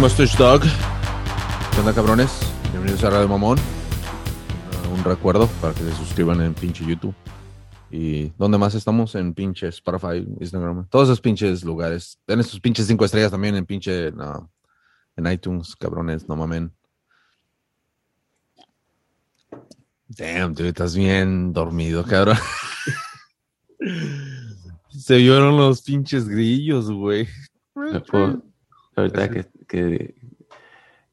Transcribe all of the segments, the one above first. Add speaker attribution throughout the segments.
Speaker 1: Mustache Dog. ¿Qué onda, cabrones? Bienvenidos a Radio Mamón. Uh, un recuerdo para que se suscriban en pinche YouTube. ¿Y dónde más estamos? En pinche Spotify, Instagram. Todos esos pinches lugares. Den sus pinches cinco estrellas también en pinche. no, en iTunes, cabrones, no mamen. Damn, dude, estás bien dormido, cabrón. Se vieron los pinches grillos, güey.
Speaker 2: Ahorita que, que,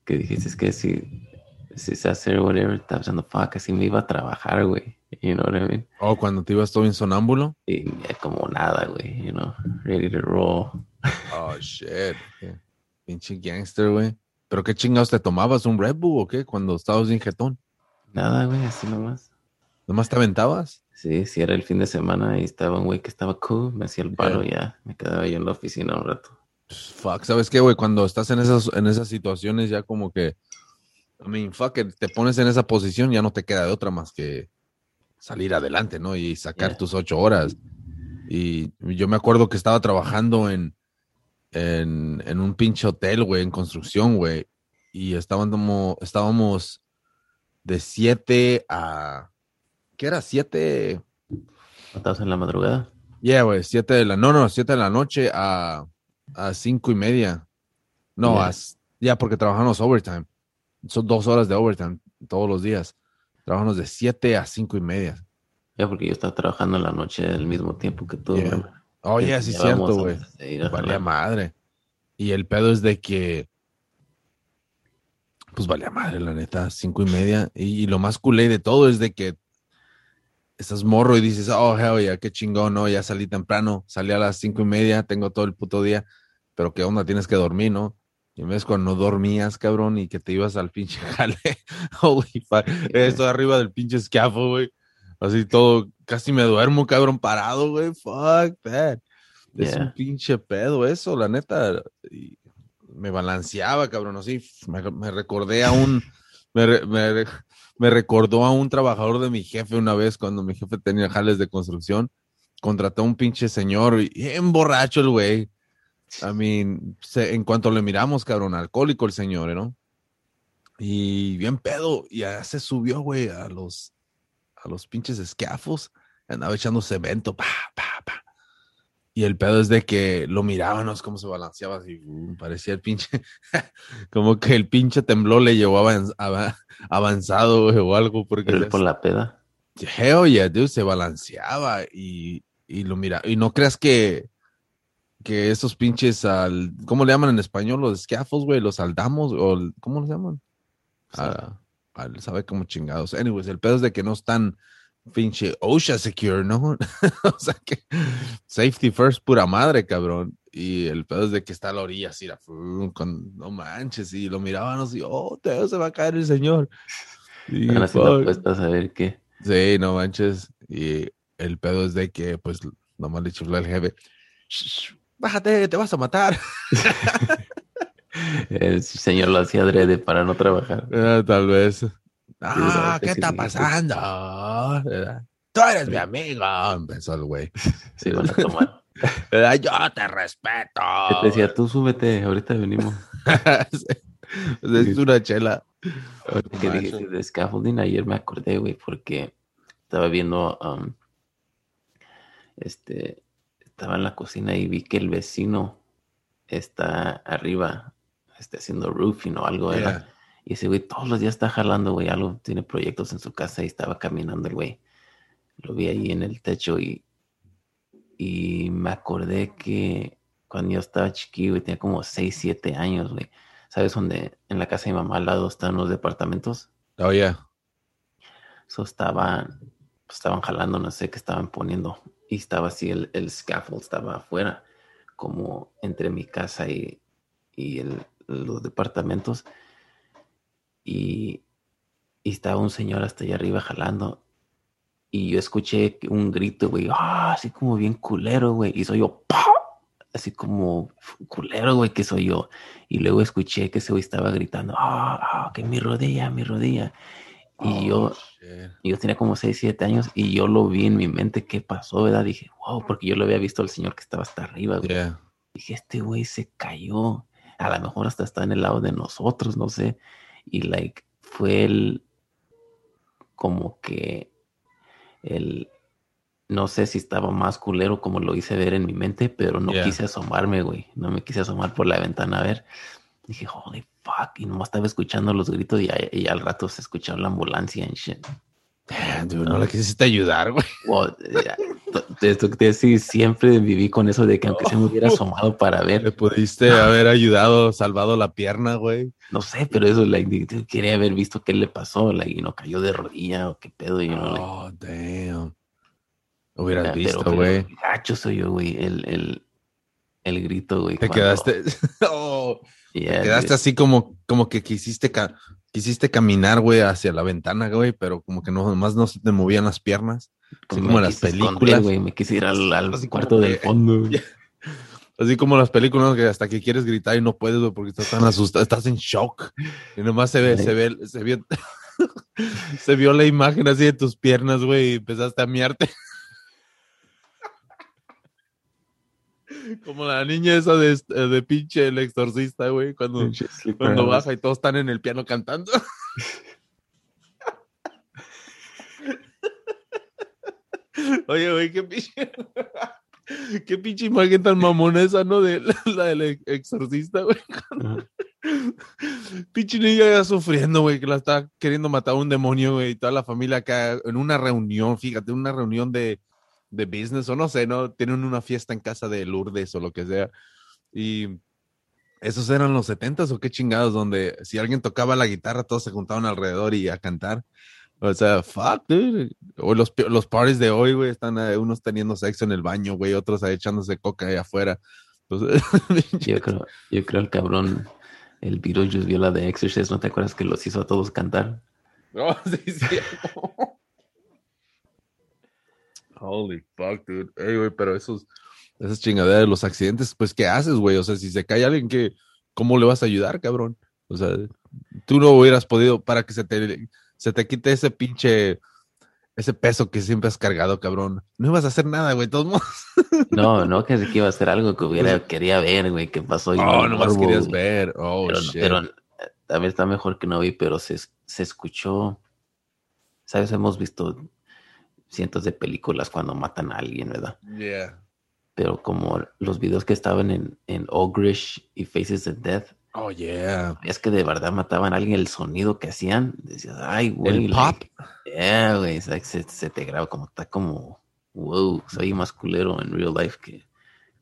Speaker 2: que dijiste que si, si se hace whatever, estaba pensando, fuck, así me iba a trabajar, güey. You know what I mean?
Speaker 1: Oh, cuando te ibas todo bien sonámbulo.
Speaker 2: Y como nada, güey, you know, ready to roll.
Speaker 1: Oh, shit. Pinche gangster, güey. ¿Pero qué chingados te tomabas? ¿Un Red Bull o qué? Cuando estabas bien jetón.
Speaker 2: Nada, güey, así nomás.
Speaker 1: ¿Nomás te aventabas?
Speaker 2: Sí, si era el fin de semana y estaba un güey que estaba cool, me hacía el paro y ya, me quedaba yo en la oficina un rato.
Speaker 1: Pues, Fuck, ¿sabes qué, güey? Cuando estás en esas, en esas situaciones ya como que... I mean, fuck, it, te pones en esa posición, ya no te queda de otra más que salir adelante, ¿no? Y sacar
Speaker 2: Yeah.
Speaker 1: tus ocho horas. Y yo me acuerdo que estaba trabajando en, en, en un pinche hotel, güey, en construcción, güey. Y estaban como, estábamos de 7 a... ¿Qué era? 7...
Speaker 2: ¿Estabas en la madrugada?
Speaker 1: Yeah, güey, 7 de la... No, no, 7 de la noche a, a cinco y media. No,
Speaker 2: Yeah.
Speaker 1: a ya porque trabajamos overtime. Son dos horas de overtime todos los días. Trabajamos de 7 a cinco y media.
Speaker 2: Ya, porque yo estaba trabajando en la noche al mismo tiempo que tú.
Speaker 1: Yeah. Oh, yeah, sí es cierto, güey.
Speaker 2: a jalar.
Speaker 1: madre. Y el pedo es de que, pues valía madre, la neta, cinco y media. Y, y lo más culé de todo es de que estás morro y dices, oh, hell yeah, qué chingón, no, ya salí temprano, salí a las cinco y media, tengo todo el puto día, pero qué onda, tienes que dormir, ¿no? Y ves cuando no dormías, cabrón, y que te ibas al pinche jale. Holy fuck. Estoy arriba del pinche escafo, güey. Así todo, casi me duermo, cabrón, parado, güey. Fuck that. Es un pinche pedo eso, la neta. Y me balanceaba, cabrón, así. Me, me recordé a un. Me, me recordó a un trabajador de mi jefe una vez cuando mi jefe tenía jales de construcción. Contrató a un pinche señor, bien borracho el güey. I mean, se- en cuanto le miramos, cabrón, alcohólico el señor, ¿no? Y bien pedo. Y ya se subió, güey, a los, a los pinches escafos. Andaba echando cemento, pa, pa. Y el pedo es de que lo mirábamos cómo se balanceaba así, uh, parecía el pinche, como que el pinche temblor le llevó avan- ava- avanzado güey, o algo, porque
Speaker 2: Pero por la peda.
Speaker 1: hell yeah, dude, se balanceaba y, y lo mira, y no creas que, que esos pinches, al, ¿cómo le llaman en español? Los scaffolds, güey, los aldamos, o ¿cómo los llaman? Ah, al- sabe cómo chingados. Anyways, el pedo es de que no están pinche OSHA secure, ¿no? o sea que safety first, pura madre, cabrón. Y el pedo es de que está a la orilla así, la con, no manches, y lo miraban así, oh, te se va a caer el señor. Y,
Speaker 2: Están haciendo apuestas a ver qué.
Speaker 1: Sí, no manches. Y el pedo es de que, pues, nomás le chifló el jefe. "Shh, shh, Bájate, te vas a matar.
Speaker 2: El señor lo hacía adrede para no trabajar.
Speaker 1: Ah, tal vez. Ah, ¿qué está
Speaker 2: sí.
Speaker 1: pasando? ¿Verdad? Tú eres mi amigo. Empezó el güey.
Speaker 2: Se iban a tomar.
Speaker 1: Yo te respeto.
Speaker 2: Te decía, tú súbete, ahorita venimos.
Speaker 1: es una chela.
Speaker 2: Ahorita que dijiste de scaffolding, ayer me acordé, güey, porque estaba viendo, um, este, estaba en la cocina y vi que el vecino está arriba, está haciendo roofing o algo.
Speaker 1: Yeah.
Speaker 2: Y ese güey todos los días está jalando, güey, algo, tiene proyectos en su casa y estaba caminando el güey. Lo vi ahí en el techo y, y me acordé que cuando yo estaba chiquillo, güey, tenía como 6, 7 años, güey. ¿Sabes dónde? En la casa de mi mamá al lado están los departamentos.
Speaker 1: Oh, yeah.
Speaker 2: So estaban, pues, estaban jalando, no sé qué estaban poniendo. Y estaba así, el, el scaffold estaba afuera, como entre mi casa y, y el- los departamentos. Y, y estaba un señor hasta allá arriba jalando. Y yo escuché un grito, güey, ah, así como bien culero, güey. Y soy yo, así como culero, güey, que soy yo. Y luego escuché que ese güey estaba gritando, ah, ah, que mi rodilla, mi rodilla. Y
Speaker 1: Oh,
Speaker 2: yo,
Speaker 1: shit.
Speaker 2: yo tenía como 6, 7 años y yo lo vi en mi mente qué pasó, ¿verdad? Dije, wow, porque yo lo había visto al señor que estaba hasta arriba, güey.
Speaker 1: Yeah.
Speaker 2: Dije, este güey se cayó. A lo mejor hasta está en el lado de nosotros, no sé. Y like, fue el como que el no sé si estaba más culero como lo hice ver en mi mente, pero no quise asomarme, güey. No me quise asomar por la ventana a ver. Dije, holy fuck. Y nomás estaba escuchando los gritos y, y al rato se escuchaba la ambulancia en shit
Speaker 1: no le quisiste ayudar, güey.
Speaker 2: sí, siempre viví con eso de que aunque se me hubiera asomado para ver.
Speaker 1: Le pudiste haber ayudado, salvado la pierna, güey.
Speaker 2: No sé, pero eso, like, quería haber visto qué le pasó, like, y no cayó de rodilla o qué pedo. Y no,
Speaker 1: oh, damn. Hubieras visto, güey.
Speaker 2: Gacho soy yo, güey. El, el, el grito, güey.
Speaker 1: Te quedaste. oh, te quedaste así como, como que quisiste quisiste caminar, güey, hacia la ventana, güey, pero como que no, más no se te movían las piernas. Así como las películas.
Speaker 2: güey, me quise ir al, al cuarto del fondo.
Speaker 1: Así como las películas que hasta que quieres gritar y no puedes, güey, porque estás tan asustado, estás en shock. Y nomás se ve, se ve, se vio, se vio la imagen así de tus piernas, güey, y empezaste a miarte. Como la niña esa de, de pinche el exorcista, güey, cuando, cuando baja y todos están en el piano cantando. Oye, güey, qué pinche. Qué pinche imagen tan mamonesa, ¿no? De la, del exorcista, güey. pinche niña ya sufriendo, güey, que la está queriendo matar a un demonio, güey, y toda la familia acá en una reunión, fíjate, una reunión de, de business o no sé, ¿no? Tienen una fiesta en casa de Lourdes o lo que sea. Y esos eran los setentas o qué chingados, donde si alguien tocaba la guitarra, todos se juntaban alrededor y a cantar. O sea, fuck, dude. O los, los parties de hoy, güey, están eh, unos teniendo sexo en el baño, güey, otros echándose coca ahí afuera.
Speaker 2: yo, creo, yo creo el cabrón, el virus vio la de Exorcist, ¿no te acuerdas que los hizo a todos cantar?
Speaker 1: No, sí, sí. Holy fuck, dude. Hey, güey, pero esos, esas chingaderas, los accidentes, pues, ¿qué haces, güey? O sea, si se cae alguien, que, ¿cómo le vas a ayudar, cabrón? O sea, tú no hubieras podido para que se te, se te quite ese pinche, ese peso que siempre has cargado, cabrón. No ibas a hacer nada, güey, todos modos.
Speaker 2: No, no, que iba a hacer algo que hubiera, pues, quería ver, güey, qué pasó.
Speaker 1: Y oh, no más querías ver. Oh,
Speaker 2: pero,
Speaker 1: shit.
Speaker 2: Pero también está mejor que no vi, pero se, se escuchó. ¿Sabes? Hemos visto cientos de películas cuando matan a alguien, ¿verdad?
Speaker 1: Yeah.
Speaker 2: Pero como los videos que estaban en, en Ogrish y Faces of Death.
Speaker 1: Oh, yeah.
Speaker 2: Es que de verdad mataban a alguien, el sonido que hacían. Decías, ay, güey.
Speaker 1: El pop.
Speaker 2: Yeah, güey. se, te graba como, está como, wow, soy más culero en real life que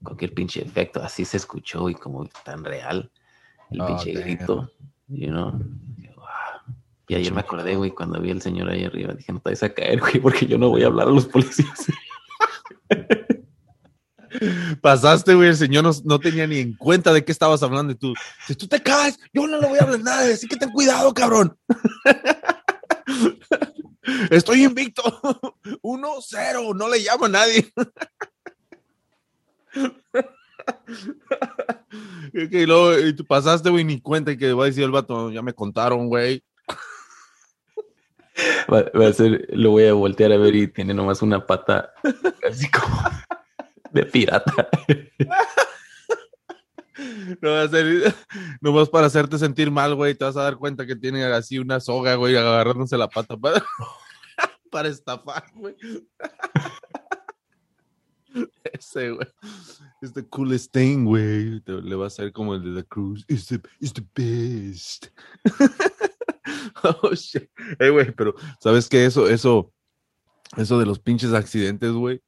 Speaker 2: cualquier pinche efecto. Así se escuchó y como tan real. El oh, pinche grito, you know. Y ayer me acordé, güey, cuando vi al señor ahí arriba, dije, no te vayas a caer, güey, porque yo no voy a hablar a los policías.
Speaker 1: Pasaste, güey, el señor no, tenía ni en cuenta de qué estabas hablando y tú, si tú te caes, yo no le voy a hablar nada, así que ten cuidado, cabrón. Estoy invicto. 1-0, no le llamo a nadie. y, luego, y tú pasaste, güey, ni cuenta y que va a decir el vato, ya me contaron, güey.
Speaker 2: Va, a ser, lo voy a voltear a ver y tiene nomás una pata así como de pirata.
Speaker 1: No va a ser nomás para hacerte sentir mal, güey. Te vas a dar cuenta que tiene así una soga, güey, agarrándose la pata para, para estafar, güey. Ese, güey. Es the coolest thing, güey. Le va a ser como el de The Cruise. It's the, it's the best. oh. Eh, güey, pero ¿sabes qué? Eso, eso, eso de los pinches accidentes, güey,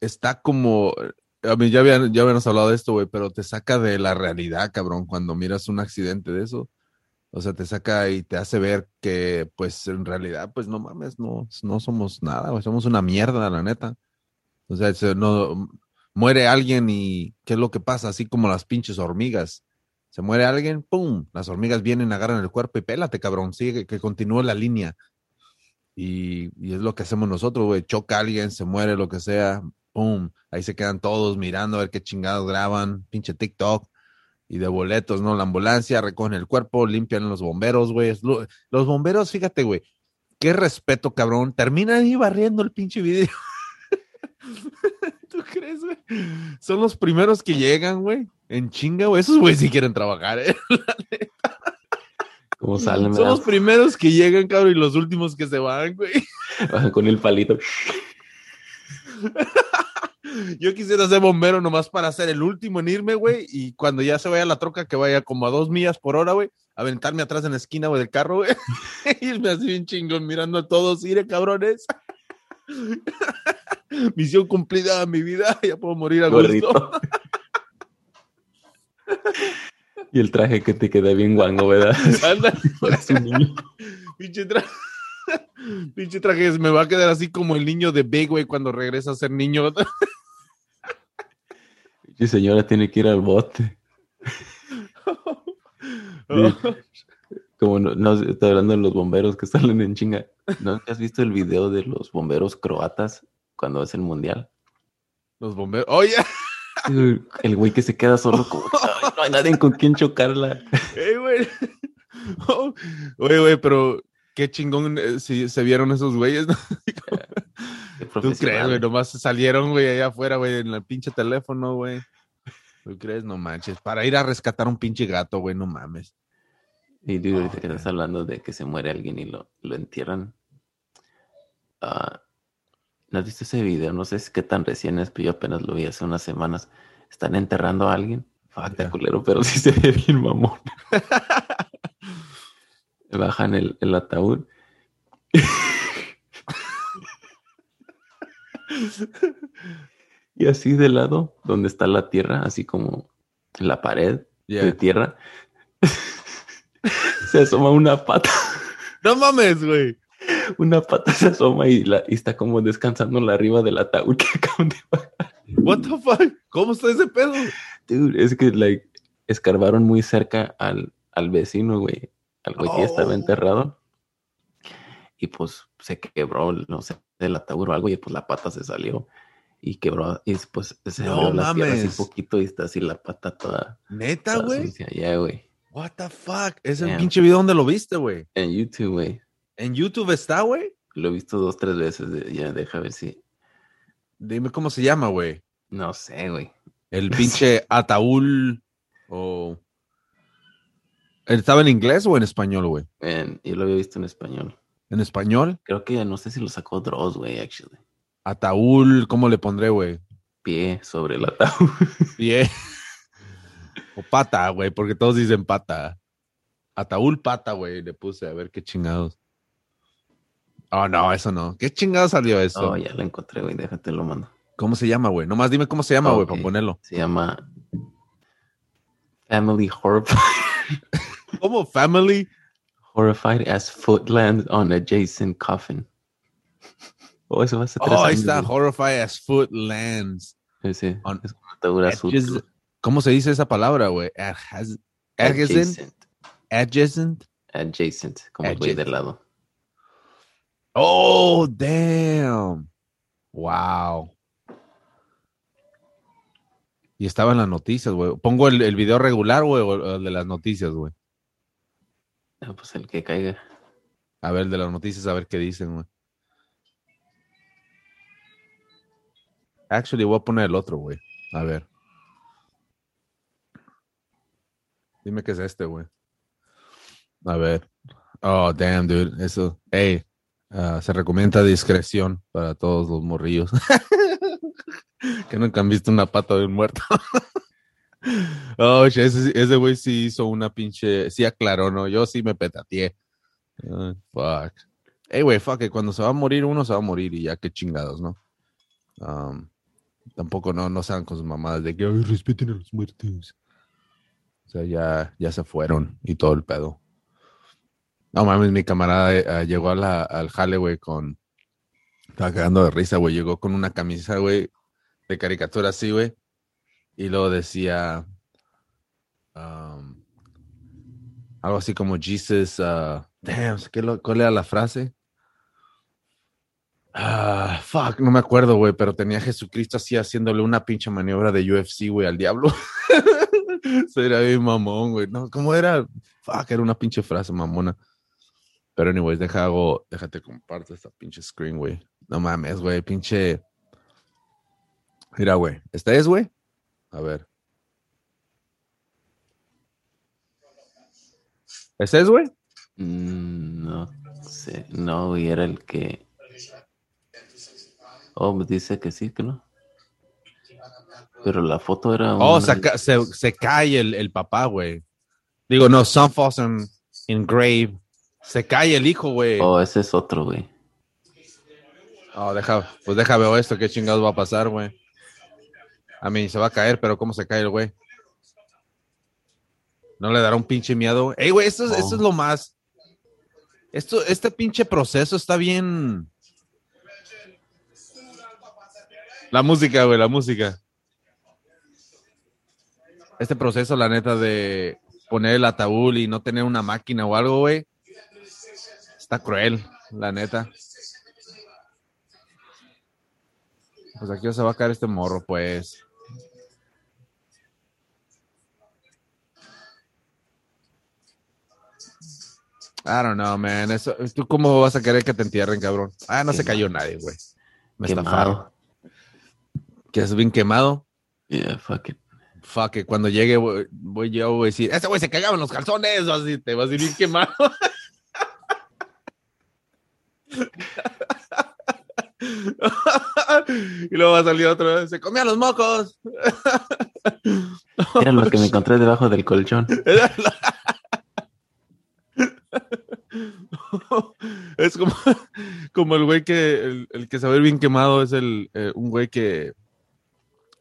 Speaker 1: está como, a mí ya, habían, ya habíamos hablado de esto, güey, pero te saca de la realidad, cabrón, cuando miras un accidente de eso. O sea, te saca y te hace ver que, pues, en realidad, pues, no mames, no, no somos nada, güey, somos una mierda, la neta. O sea, no, muere alguien y ¿qué es lo que pasa? Así como las pinches hormigas se muere alguien, ¡pum! Las hormigas vienen, agarran el cuerpo y pélate, cabrón, sigue, que continúe la línea. Y, es lo que hacemos nosotros, güey. Choca alguien, se muere, lo que sea, ¡pum! Ahí se quedan todos mirando a ver qué chingados graban, pinche TikTok. Y de boletos, ¿no? La ambulancia, recogen el cuerpo, limpian los bomberos, güey. Los bomberos, fíjate, güey. Qué respeto, cabrón. Terminan ahí barriendo el pinche video. crees, güey? Son los primeros que llegan, güey. En chinga, güey. Esos güey sí quieren trabajar, ¿eh?
Speaker 2: ¿Cómo salen?
Speaker 1: Son los primeros que llegan, cabrón, y los últimos que se van, güey.
Speaker 2: Bajan con el palito.
Speaker 1: Yo quisiera ser bombero nomás para ser el último en irme, güey. Y cuando ya se vaya la troca, que vaya como a dos millas por hora, güey. Aventarme atrás en la esquina, güey, del carro, güey. Irme así bien chingón mirando a todos. Iré, cabrones. Misión cumplida mi vida. Ya puedo morir a gusto.
Speaker 2: Y el traje que te queda bien guango, ¿verdad? Anda.
Speaker 1: Pinche traje. Pinche traje me va a quedar así como el niño de Big, güey, cuando regresa a ser niño.
Speaker 2: Pinche señora tiene que ir al bote. Como no, no, está hablando de los bomberos que salen en chinga. ¿No has visto el video de los bomberos croatas cuando es el mundial?
Speaker 1: Los bomberos. Oye.
Speaker 2: El güey que se queda solo como no hay nadie con quien chocarla.
Speaker 1: güey. Oye, güey, pero qué chingón eh, si se vieron esos güeyes, ¿no? ¿Tú crees, güey? Nomás salieron, güey, allá afuera, güey, en el pinche teléfono, güey. ¿Tú crees? No manches. Para ir a rescatar un pinche gato, güey, no mames.
Speaker 2: Y tú ahorita que estás hablando de que se muere alguien y lo, lo entierran. Uh, ¿No has visto ese video? No sé si qué tan recién es, pero yo apenas lo vi hace unas semanas. Están enterrando a alguien. Falta culero, pero sí se ve bien mamón. Bajan el, el ataúd. y así de lado, donde está la tierra, así como la pared de tierra, se asoma una pata.
Speaker 1: No mames, güey.
Speaker 2: Una pata se asoma y, la, y está como descansando la arriba del ataúd que acaban de bajar.
Speaker 1: What the fuck? ¿Cómo está ese pedo?
Speaker 2: Dude, es que like escarbaron muy cerca al, al vecino, güey. Al güey que estaba oh. enterrado. Y pues se quebró, no sé, el ataúd o algo, y pues la pata se salió y quebró y después se abrió la tierra así poquito y está así la pata toda.
Speaker 1: Neta, güey.
Speaker 2: Ya, güey.
Speaker 1: What the fuck? ¿Ese pinche video dónde lo viste, güey?
Speaker 2: En YouTube, güey.
Speaker 1: ¿En YouTube está, güey?
Speaker 2: Lo he visto dos, tres veces. Ya, deja ver si.
Speaker 1: Dime cómo se llama, güey.
Speaker 2: No sé, güey.
Speaker 1: El pinche Ataúl o. ¿Estaba en inglés o en español, güey?
Speaker 2: yo lo había visto en español.
Speaker 1: ¿En español?
Speaker 2: Creo que no sé si lo sacó Dross, güey, actually.
Speaker 1: Ataúl, ¿cómo le pondré, güey?
Speaker 2: Pie sobre el ataúd.
Speaker 1: Pie. O pata, güey, porque todos dicen pata. Ataúl pata, güey, le puse a ver qué chingados. Oh, no, eso no. ¿Qué chingados salió eso?
Speaker 2: Oh, ya lo encontré, güey, déjate lo mando.
Speaker 1: ¿Cómo se llama, güey? Nomás dime cómo se llama, güey, para ponerlo.
Speaker 2: Se llama Family Horrified.
Speaker 1: ¿Cómo? Family?
Speaker 2: Horrified as footland on adjacent coffin.
Speaker 1: Oh, eso va a ser Oh, ahí está, Horrified as footlands.
Speaker 2: Sí, sí. On, es una azul.
Speaker 1: ¿Cómo se dice esa palabra, güey? Adjacent. Adjacent.
Speaker 2: Adjacent, como el del lado.
Speaker 1: Oh, damn. Wow. Y estaba en las noticias, güey. ¿Pongo el, el video regular, güey, o el de las noticias, güey?
Speaker 2: Ah, pues el que caiga.
Speaker 1: A ver, el de las noticias, a ver qué dicen, güey. Actually, voy a poner el otro, güey. A ver. Dime que es este, güey. A ver. Oh, damn, dude. Eso. Hey, uh, se recomienda discreción para todos los morrillos. que nunca han visto una pata de un muerto. oh, ese güey sí hizo una pinche. Sí aclaró, ¿no? Yo sí me petateé. Uh, fuck. Hey, güey, fuck, que cuando se va a morir uno se va a morir y ya qué chingados, ¿no? Tampoco no, no sean con sus mamadas de que respeten a los muertos. O sea, ya, ya se fueron y todo el pedo. No mames, mi camarada eh, llegó a la, al jale, güey, con. Estaba cagando de risa, güey. Llegó con una camisa, güey, de caricatura así, güey. Y luego decía. Um, algo así como Jesus. Uh, damn, ¿qué lo, ¿cuál era la frase? Ah, fuck, no me acuerdo, güey, pero tenía a Jesucristo así haciéndole una pinche maniobra de UFC, güey, al diablo. Sería bien mamón, güey. No, ¿cómo era? Fuck, era una pinche frase mamona. Pero anyways, deja hago, déjate comparto esta pinche screen, güey. No mames, güey, pinche. Mira, güey. ¿Esta es, güey? A ver. ¿Ese es, güey?
Speaker 2: Mm, no sé. No, y era el que. Oh, me dice que sí, que no. Pero la foto era.
Speaker 1: Oh,
Speaker 2: una-
Speaker 1: se, ca- se, se cae el, el papá, güey. Digo, no, Sun falls in, in grave. Se cae el hijo, güey. Oh,
Speaker 2: Oh, ese es otro, güey.
Speaker 1: deja, pues deja ver esto, qué chingados va a pasar, güey. A mí se va a caer, pero ¿cómo se cae el güey? ¿No le dará un pinche miedo? Ey, güey, esto, es- esto es
Speaker 2: Oh.
Speaker 1: lo más. Esto, este pinche proceso está bien. La música, güey, la música. Este proceso, la neta, de poner el ataúd y no tener una máquina o algo, güey. Está cruel, la neta. Pues aquí se va a caer este morro, pues. I don't know, man. Eso, ¿Tú cómo vas a querer que te entierren, cabrón? Ah, no se cayó nadie, güey. Me estafaron.
Speaker 2: Quemado.
Speaker 1: Que es bien quemado.
Speaker 2: Yeah, fuck it.
Speaker 1: Fuck, que cuando llegue voy, voy yo voy a decir, ese güey se cagaba en los calzones, o así, te vas a ir bien quemado. y luego va a salir otra vez, se comía los mocos.
Speaker 2: Era lo que me encontré debajo del colchón.
Speaker 1: es como, como el güey que, el, el que ve bien quemado es el, eh, un güey que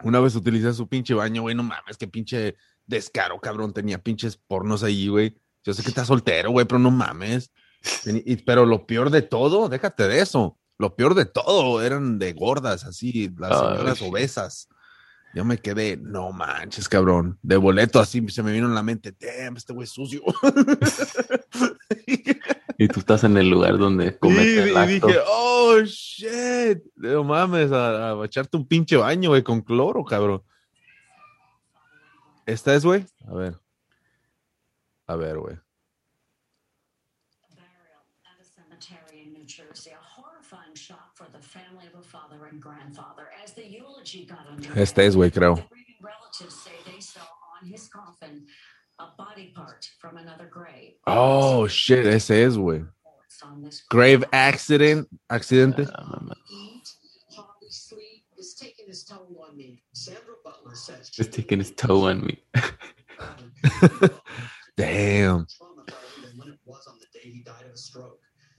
Speaker 1: una vez utiliza su pinche baño, güey, no mames, que pinche descaro, cabrón, tenía pinches pornos ahí, güey. Yo sé que estás soltero, güey, pero no mames. Pero lo peor de todo, déjate de eso, lo peor de todo eran de gordas, así, las señoras obesas. Yo me quedé, no manches, cabrón. De boleto así se me vino en la mente, damn, este güey sucio.
Speaker 2: Y tú estás en el lugar donde
Speaker 1: Sí, y dije, oh shit, no mames, a, a echarte un pinche baño, güey, con cloro, cabrón. ¿Esta es, güey? A ver. A ver, güey. Este es, güey, creo. Oh, shit, ese es, güey. Grave accident, accidente.
Speaker 2: Ah,
Speaker 3: it's taking
Speaker 2: his toe on me.
Speaker 1: Damn.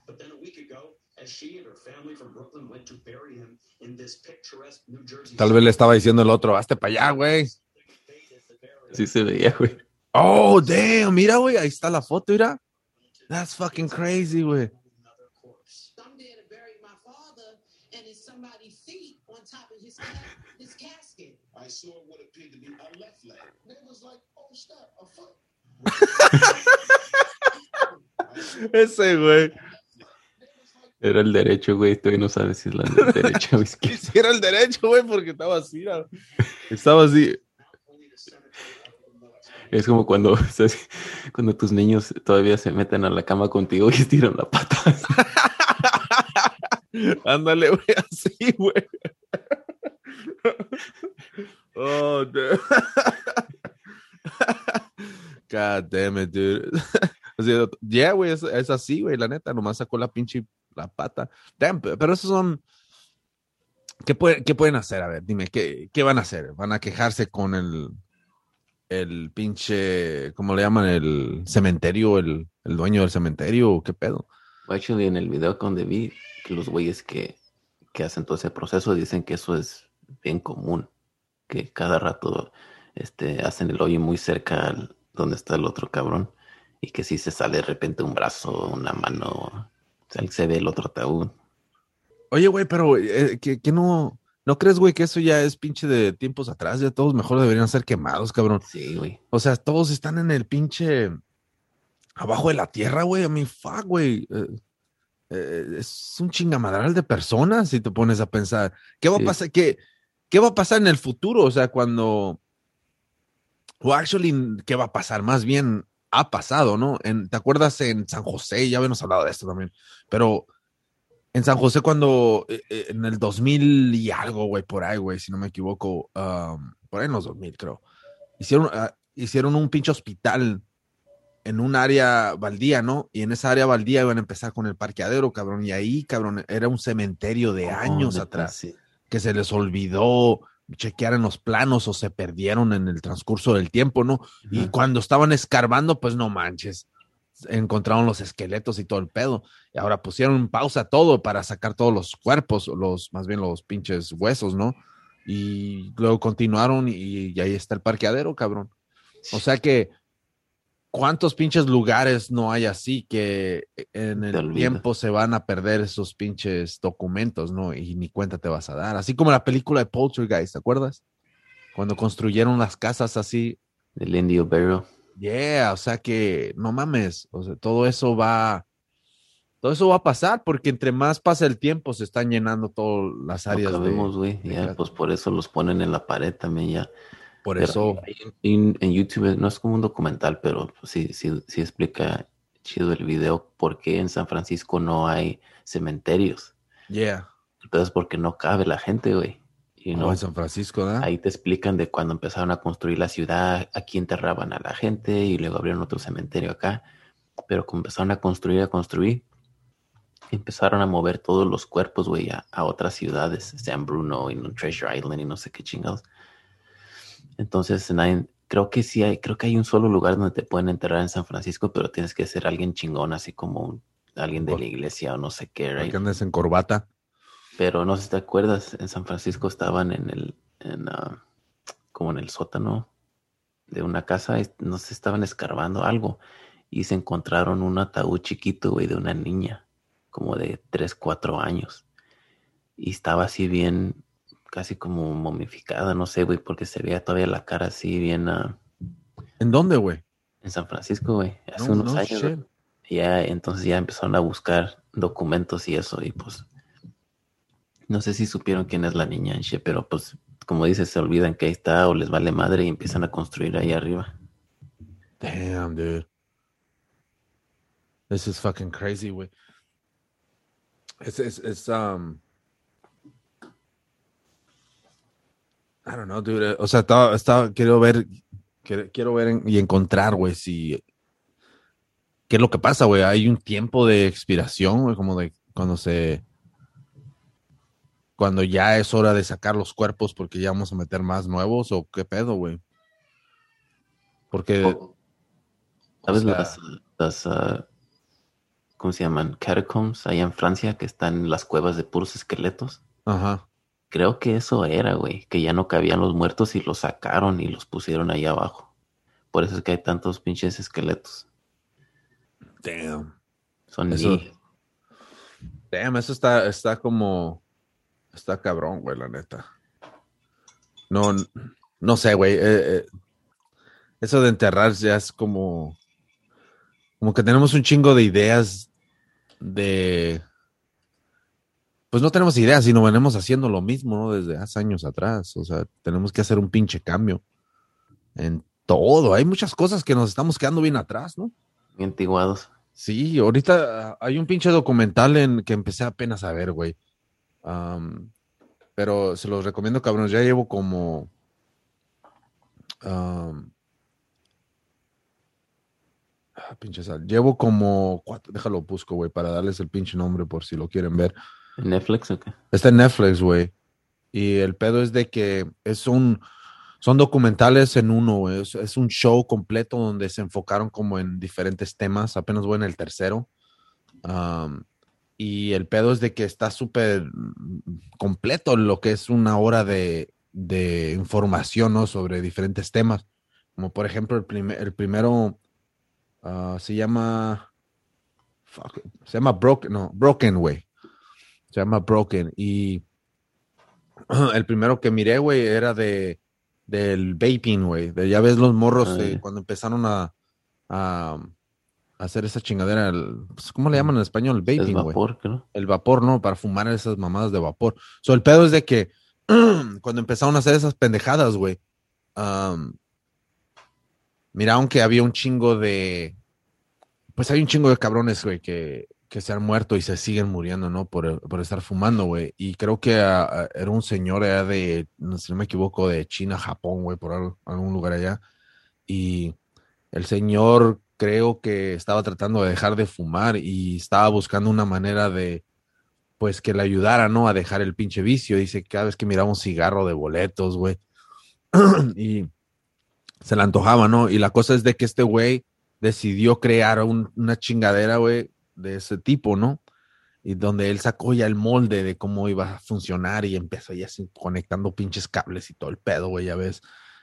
Speaker 3: But then a week ago, as she and her family from Brooklyn went to bury him in this picturesque New Jersey.
Speaker 1: Tal vez le estaba diciendo el otro, hazte para allá, güey.
Speaker 2: Sí se veía, güey.
Speaker 1: Oh, damn, mira, güey, ahí está la foto, mira. That's fucking crazy, güey.
Speaker 3: Another corpse. I'm there to bury my father, and it's somebody's feet on top of his ca- his casket.
Speaker 4: I saw what appeared to be a left leg.
Speaker 3: And it was like, oh snap, a foot.
Speaker 1: Ese, güey.
Speaker 2: Era el derecho, güey. Todavía no sabes si es la del derecho o izquierda.
Speaker 1: Hiciera el derecho, güey, porque estaba así, mira. Estaba así.
Speaker 2: Es como cuando, ¿sabes? cuando tus niños todavía se meten a la cama contigo y estiran la pata.
Speaker 1: Ándale, güey, así, güey. Oh. God damn it, dude. Sea, yeah, güey, es, así, güey, la neta, nomás sacó la pinche la pata. Pero esos son. ¿Qué, puede- qué pueden hacer? A ver, dime, ¿qué, ¿qué van a hacer? ¿Van a quejarse con el, el pinche, ¿cómo le llaman? El cementerio, el, el dueño del cementerio, qué pedo?
Speaker 2: Actually, en el video donde vi que los güeyes que, que hacen todo ese proceso dicen que eso es bien común, que cada rato este, hacen el hoyo muy cerca al donde está el otro cabrón y que si se sale de repente un brazo, una mano, o sea, se ve el otro ataúd.
Speaker 1: Oye, güey, pero eh, que, que no, ¿no crees, güey, que eso ya es pinche de tiempos atrás? Ya todos mejor deberían ser quemados, cabrón.
Speaker 2: Sí, güey.
Speaker 1: O sea, todos están en el pinche abajo de la tierra, güey. A mí, fuck, güey. Eh, eh, es un chingamadral de personas si te pones a pensar. ¿Qué va
Speaker 2: Sí.
Speaker 1: a pasar? ¿Qué, ¿Qué va a pasar en el futuro? O sea, cuando. O actually, ¿qué va a pasar? Más bien ha pasado, ¿no? En, ¿Te acuerdas en San José? Ya habíamos hablado de esto también. Pero En San José cuando, eh, eh, en el 2000 y algo, güey, por ahí, güey, si no me equivoco, um, por ahí en los 2000 creo, hicieron, ah, hicieron un pinche hospital en un área baldía, ¿no? Y en esa área baldía iban a empezar con el parqueadero, cabrón, y ahí, cabrón, era un cementerio de años
Speaker 2: Oh, neta,
Speaker 1: atrás
Speaker 2: sí.
Speaker 1: que se les olvidó chequear en los planos o se perdieron en el transcurso del tiempo, ¿no? Y cuando estaban escarbando, pues no manches, encontraron los esqueletos y todo el pedo. Y ahora pusieron en pausa todo para sacar todos los cuerpos, los, más bien los pinches huesos, ¿no? Y luego continuaron y, y ahí está el parqueadero, cabrón. O sea que, ¿cuántos pinches lugares no hay así que en el tiempo se van a perder esos pinches documentos, ¿no? Y ni cuenta te vas a dar. Así como la película de Poltergeist, ¿te acuerdas? Cuando construyeron las casas así.
Speaker 2: El Indio Burial.
Speaker 1: Yeah, o sea que no mames, o sea, todo eso va, todo eso va a pasar porque entre más pasa el tiempo se están llenando todas las
Speaker 2: No
Speaker 1: áreas de-
Speaker 2: cabemos, güey. Ya, pues por eso los ponen en la pared también ya.
Speaker 1: Por
Speaker 2: Pero
Speaker 1: eso,
Speaker 2: En, en YouTube no es como un documental, pero sí, sí, sí explica chido el video por qué en San Francisco no hay cementerios.
Speaker 1: yeah,
Speaker 2: Entonces, porque no cabe la gente, güey. Y
Speaker 1: no
Speaker 2: no,
Speaker 1: en San Francisco, ¿verdad?
Speaker 2: ahí te explican de cuando empezaron a construir la ciudad, aquí enterraban a la gente y luego abrieron otro cementerio acá. Pero como empezaron a construir, a construir, empezaron a mover todos los cuerpos, güey, a, a otras ciudades, San Bruno y Treasure Island y no sé qué chingados. Entonces, nadie- creo que sí hay, creo que hay un solo lugar donde te pueden enterrar en San Francisco, pero tienes que ser alguien chingón, así como un- alguien de la iglesia o no sé qué, right?
Speaker 1: Que andes en corbata.
Speaker 2: Pero no sé si te acuerdas, en San Francisco estaban en el, en, ah, como en el sótano de una casa, no sé, estaban escarbando algo y se encontraron un ataúd chiquito, güey, de una niña, como de 3, 4 años. Y estaba así bien, casi como momificada, no sé, güey, porque se veía todavía la cara así bien ah,
Speaker 1: ¿En dónde, güey?
Speaker 2: en San Francisco, güey, hace
Speaker 1: No,
Speaker 2: unos
Speaker 1: no
Speaker 2: años.
Speaker 1: shit.
Speaker 2: Ya, entonces ya empezaron a buscar documentos y eso, y pues no sé si supieron quién es la niña shit, pero pues como dices, se olvidan que ahí está o les vale madre y empiezan a construir ahí arriba.
Speaker 1: Damn, dude. This is fucking crazy, güey. Es, es, es, um... I don't know, dude. O sea, estaba, estaba, quiero ver, quiero, quiero ver en- y encontrar, güey, si... ¿Qué es lo que pasa, güey? Hay un tiempo de expiración, güey, como de cuando se... Cuando ya es hora de sacar los cuerpos porque ya vamos a meter más nuevos o qué pedo, güey. Porque...
Speaker 2: O- ¿Sabes
Speaker 1: o sea,
Speaker 2: las, las ah, ¿cómo se llaman? Catacombs allá en Francia que están en las cuevas de puros esqueletos.
Speaker 1: Ajá.
Speaker 2: Creo que eso era, güey, que ya no cabían los muertos y los sacaron y los pusieron ahí abajo. Por eso es que hay tantos pinches esqueletos.
Speaker 1: Damn.
Speaker 2: Son
Speaker 1: Eso- Damn, eso está, está como. Está cabrón, güey, la neta. No, no sé, güey. eh, eh, eso de enterrar ya es como. Como que tenemos un chingo de ideas de. Pues no tenemos ideas, sino venimos haciendo lo mismo, ¿no? Desde hace años atrás. O sea, tenemos que hacer un pinche cambio en todo. Hay muchas cosas que nos estamos quedando bien atrás, ¿no?
Speaker 2: bien antiguados.
Speaker 1: Sí, ahorita ah, hay un pinche documental en que empecé apenas a ver, güey. Pero se los recomiendo, cabrón. Ya llevo como. ah, pinche sal. Llevo como. cuatro- déjalo busco, güey, para darles el pinche nombre por si lo quieren ver.
Speaker 2: ¿En Netflix o qué?
Speaker 1: Está en Netflix, güey. Y el pedo es de que es un, son documentales en uno. Es, es un show completo donde se enfocaron como en diferentes temas. Apenas voy en el tercero. Am, y el pedo es de que está súper completo lo que es una hora de, de información, ¿no? Sobre diferentes temas. Como por ejemplo, el, primer, el primero ah, se llama. se llama Broken, no, Broken, güey. Se llama Broken. Y el primero que miré, güey, era de del vaping, güey. De, ya ves los morros
Speaker 2: Ah,
Speaker 1: eh, cuando empezaron a, a, hacer esa chingadera. el- pues, ¿Cómo le llaman en español? El vaping, güey.
Speaker 2: vapor, creo.
Speaker 1: El vapor, ¿no? Para fumar esas mamadas de vapor. So, el pedo es de que cuando empezaron a hacer esas pendejadas, güey, am, miraron que había un chingo de. Pues hay un chingo de cabrones, güey, que, que se han muerto y se siguen muriendo, ¿no? Por, por estar fumando, güey. Y creo que ah, ah, era un señor de, si no me equivoco, de China, Japón, güey, por al- algún lugar allá. Y el señor creo que estaba tratando de dejar de fumar y estaba buscando una manera de, pues, que le ayudara, ¿no? A dejar el pinche vicio. Dice, cada vez que miraba un cigarro de boletos, güey. y se le antojaba, ¿no? Y la cosa es de que este güey decidió crear un- una chingadera, güey, de ese tipo, ¿no? Y donde él sacó ya el molde de cómo iba a funcionar y empezó ya así conectando pinches cables y todo el pedo, güey, ya ves.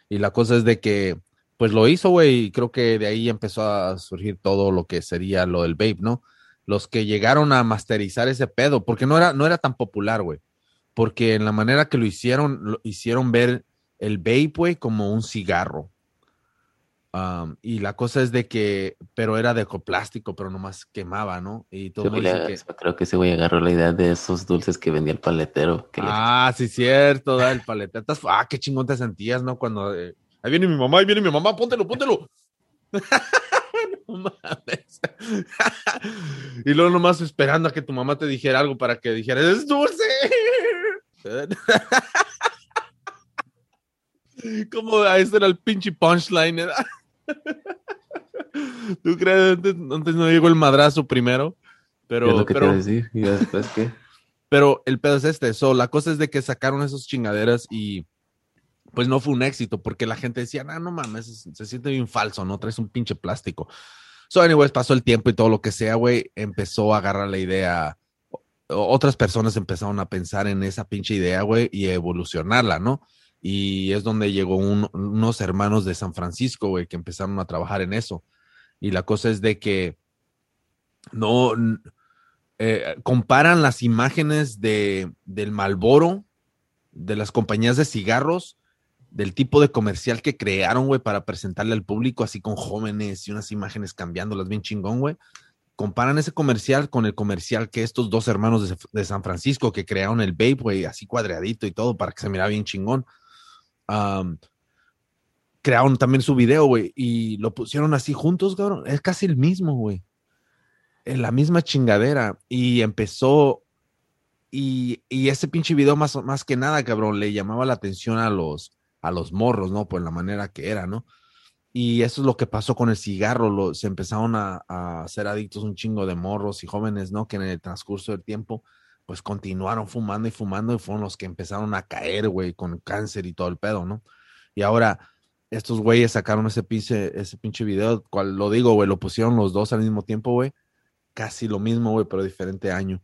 Speaker 1: Y la cosa es de que, pues lo hizo, güey, y creo que de ahí empezó a surgir todo lo que sería lo del vape, ¿no? Los que llegaron a masterizar ese pedo, porque no era, no era tan popular, güey. Porque en la manera que lo hicieron, lo hicieron ver el vape, güey, como un cigarro. Um, y la cosa es de que, pero era de ecoplástico, pero nomás quemaba, ¿no? Y todo
Speaker 2: güey
Speaker 1: dice que,
Speaker 2: Creo que ese güey agarró la idea de esos dulces que vendía el paletero. Que
Speaker 1: ah, sí, cierto, da el paletetas. Ah, qué chingón te sentías, ¿no? Cuando, eh, ahí viene mi mamá, ahí viene mi mamá, póntelo, póntelo. No mames. y luego nomás esperando a que tu mamá te dijera algo para que dijera, es dulce. Como a ese era el pinche punchline. ¿eh? ¿Tú crees? Antes, antes no llegó el madrazo primero. Pero,
Speaker 2: es lo que
Speaker 1: pero,
Speaker 2: te a decir. Y después que.
Speaker 1: pero el pedo es este. So, la cosa es de que sacaron esos chingaderas y pues no fue un éxito porque la gente decía, no, no mames, se, se siente bien falso, ¿no? Traes un pinche plástico. So, anyways, pasó el tiempo y todo lo que sea, güey, empezó a agarrar la idea. Otras personas empezaron a pensar en esa pinche idea, güey, y a evolucionarla, ¿no? Y es donde llegó un- unos hermanos de San Francisco, güey, que empezaron a trabajar en eso. Y la cosa es de que no eh, comparan las imágenes de, del Malboro, de las compañías de cigarros, del tipo de comercial que crearon, güey, para presentarle al público, así con jóvenes y unas imágenes cambiándolas bien chingón, güey. Comparan ese comercial con el comercial que estos dos hermanos de, de San Francisco que crearon el Babe, güey, así cuadradito y todo para que se mirara bien chingón. Crearon también su video, güey, y lo pusieron así juntos, cabrón. Es casi el mismo, güey. En la misma chingadera. Y empezó. Y, y ese pinche video, más, más que nada, cabrón, le llamaba la atención a los, a los morros, ¿no? Por la manera que era, ¿no? Y eso es lo que pasó con el cigarro. Lo, se empezaron a, a ser adictos un chingo de morros y jóvenes, ¿no? Que en el transcurso del tiempo, pues continuaron fumando y fumando y fueron los que empezaron a caer, güey, con cáncer y todo el pedo, ¿no? Y ahora estos güeyes sacaron ese pinche, ese pinche video, cual lo digo, güey, lo pusieron los dos al mismo tiempo, güey. Casi lo mismo, güey, pero diferente año.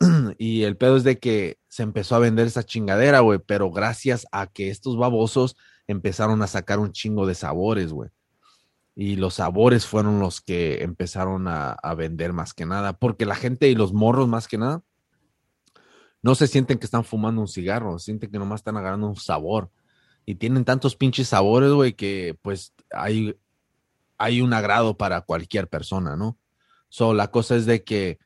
Speaker 1: y el pedo es de que se empezó a vender esa chingadera, güey, pero gracias a que estos babosos empezaron a sacar un chingo de sabores, güey. Y los sabores fueron los que empezaron a, a vender más que nada, porque la gente y los morros más que nada no se sienten que están fumando un cigarro, sienten que nomás están agarrando un sabor. Y tienen tantos pinches sabores, güey, que pues hay, hay un agrado para cualquier persona, ¿no? So, la cosa es de que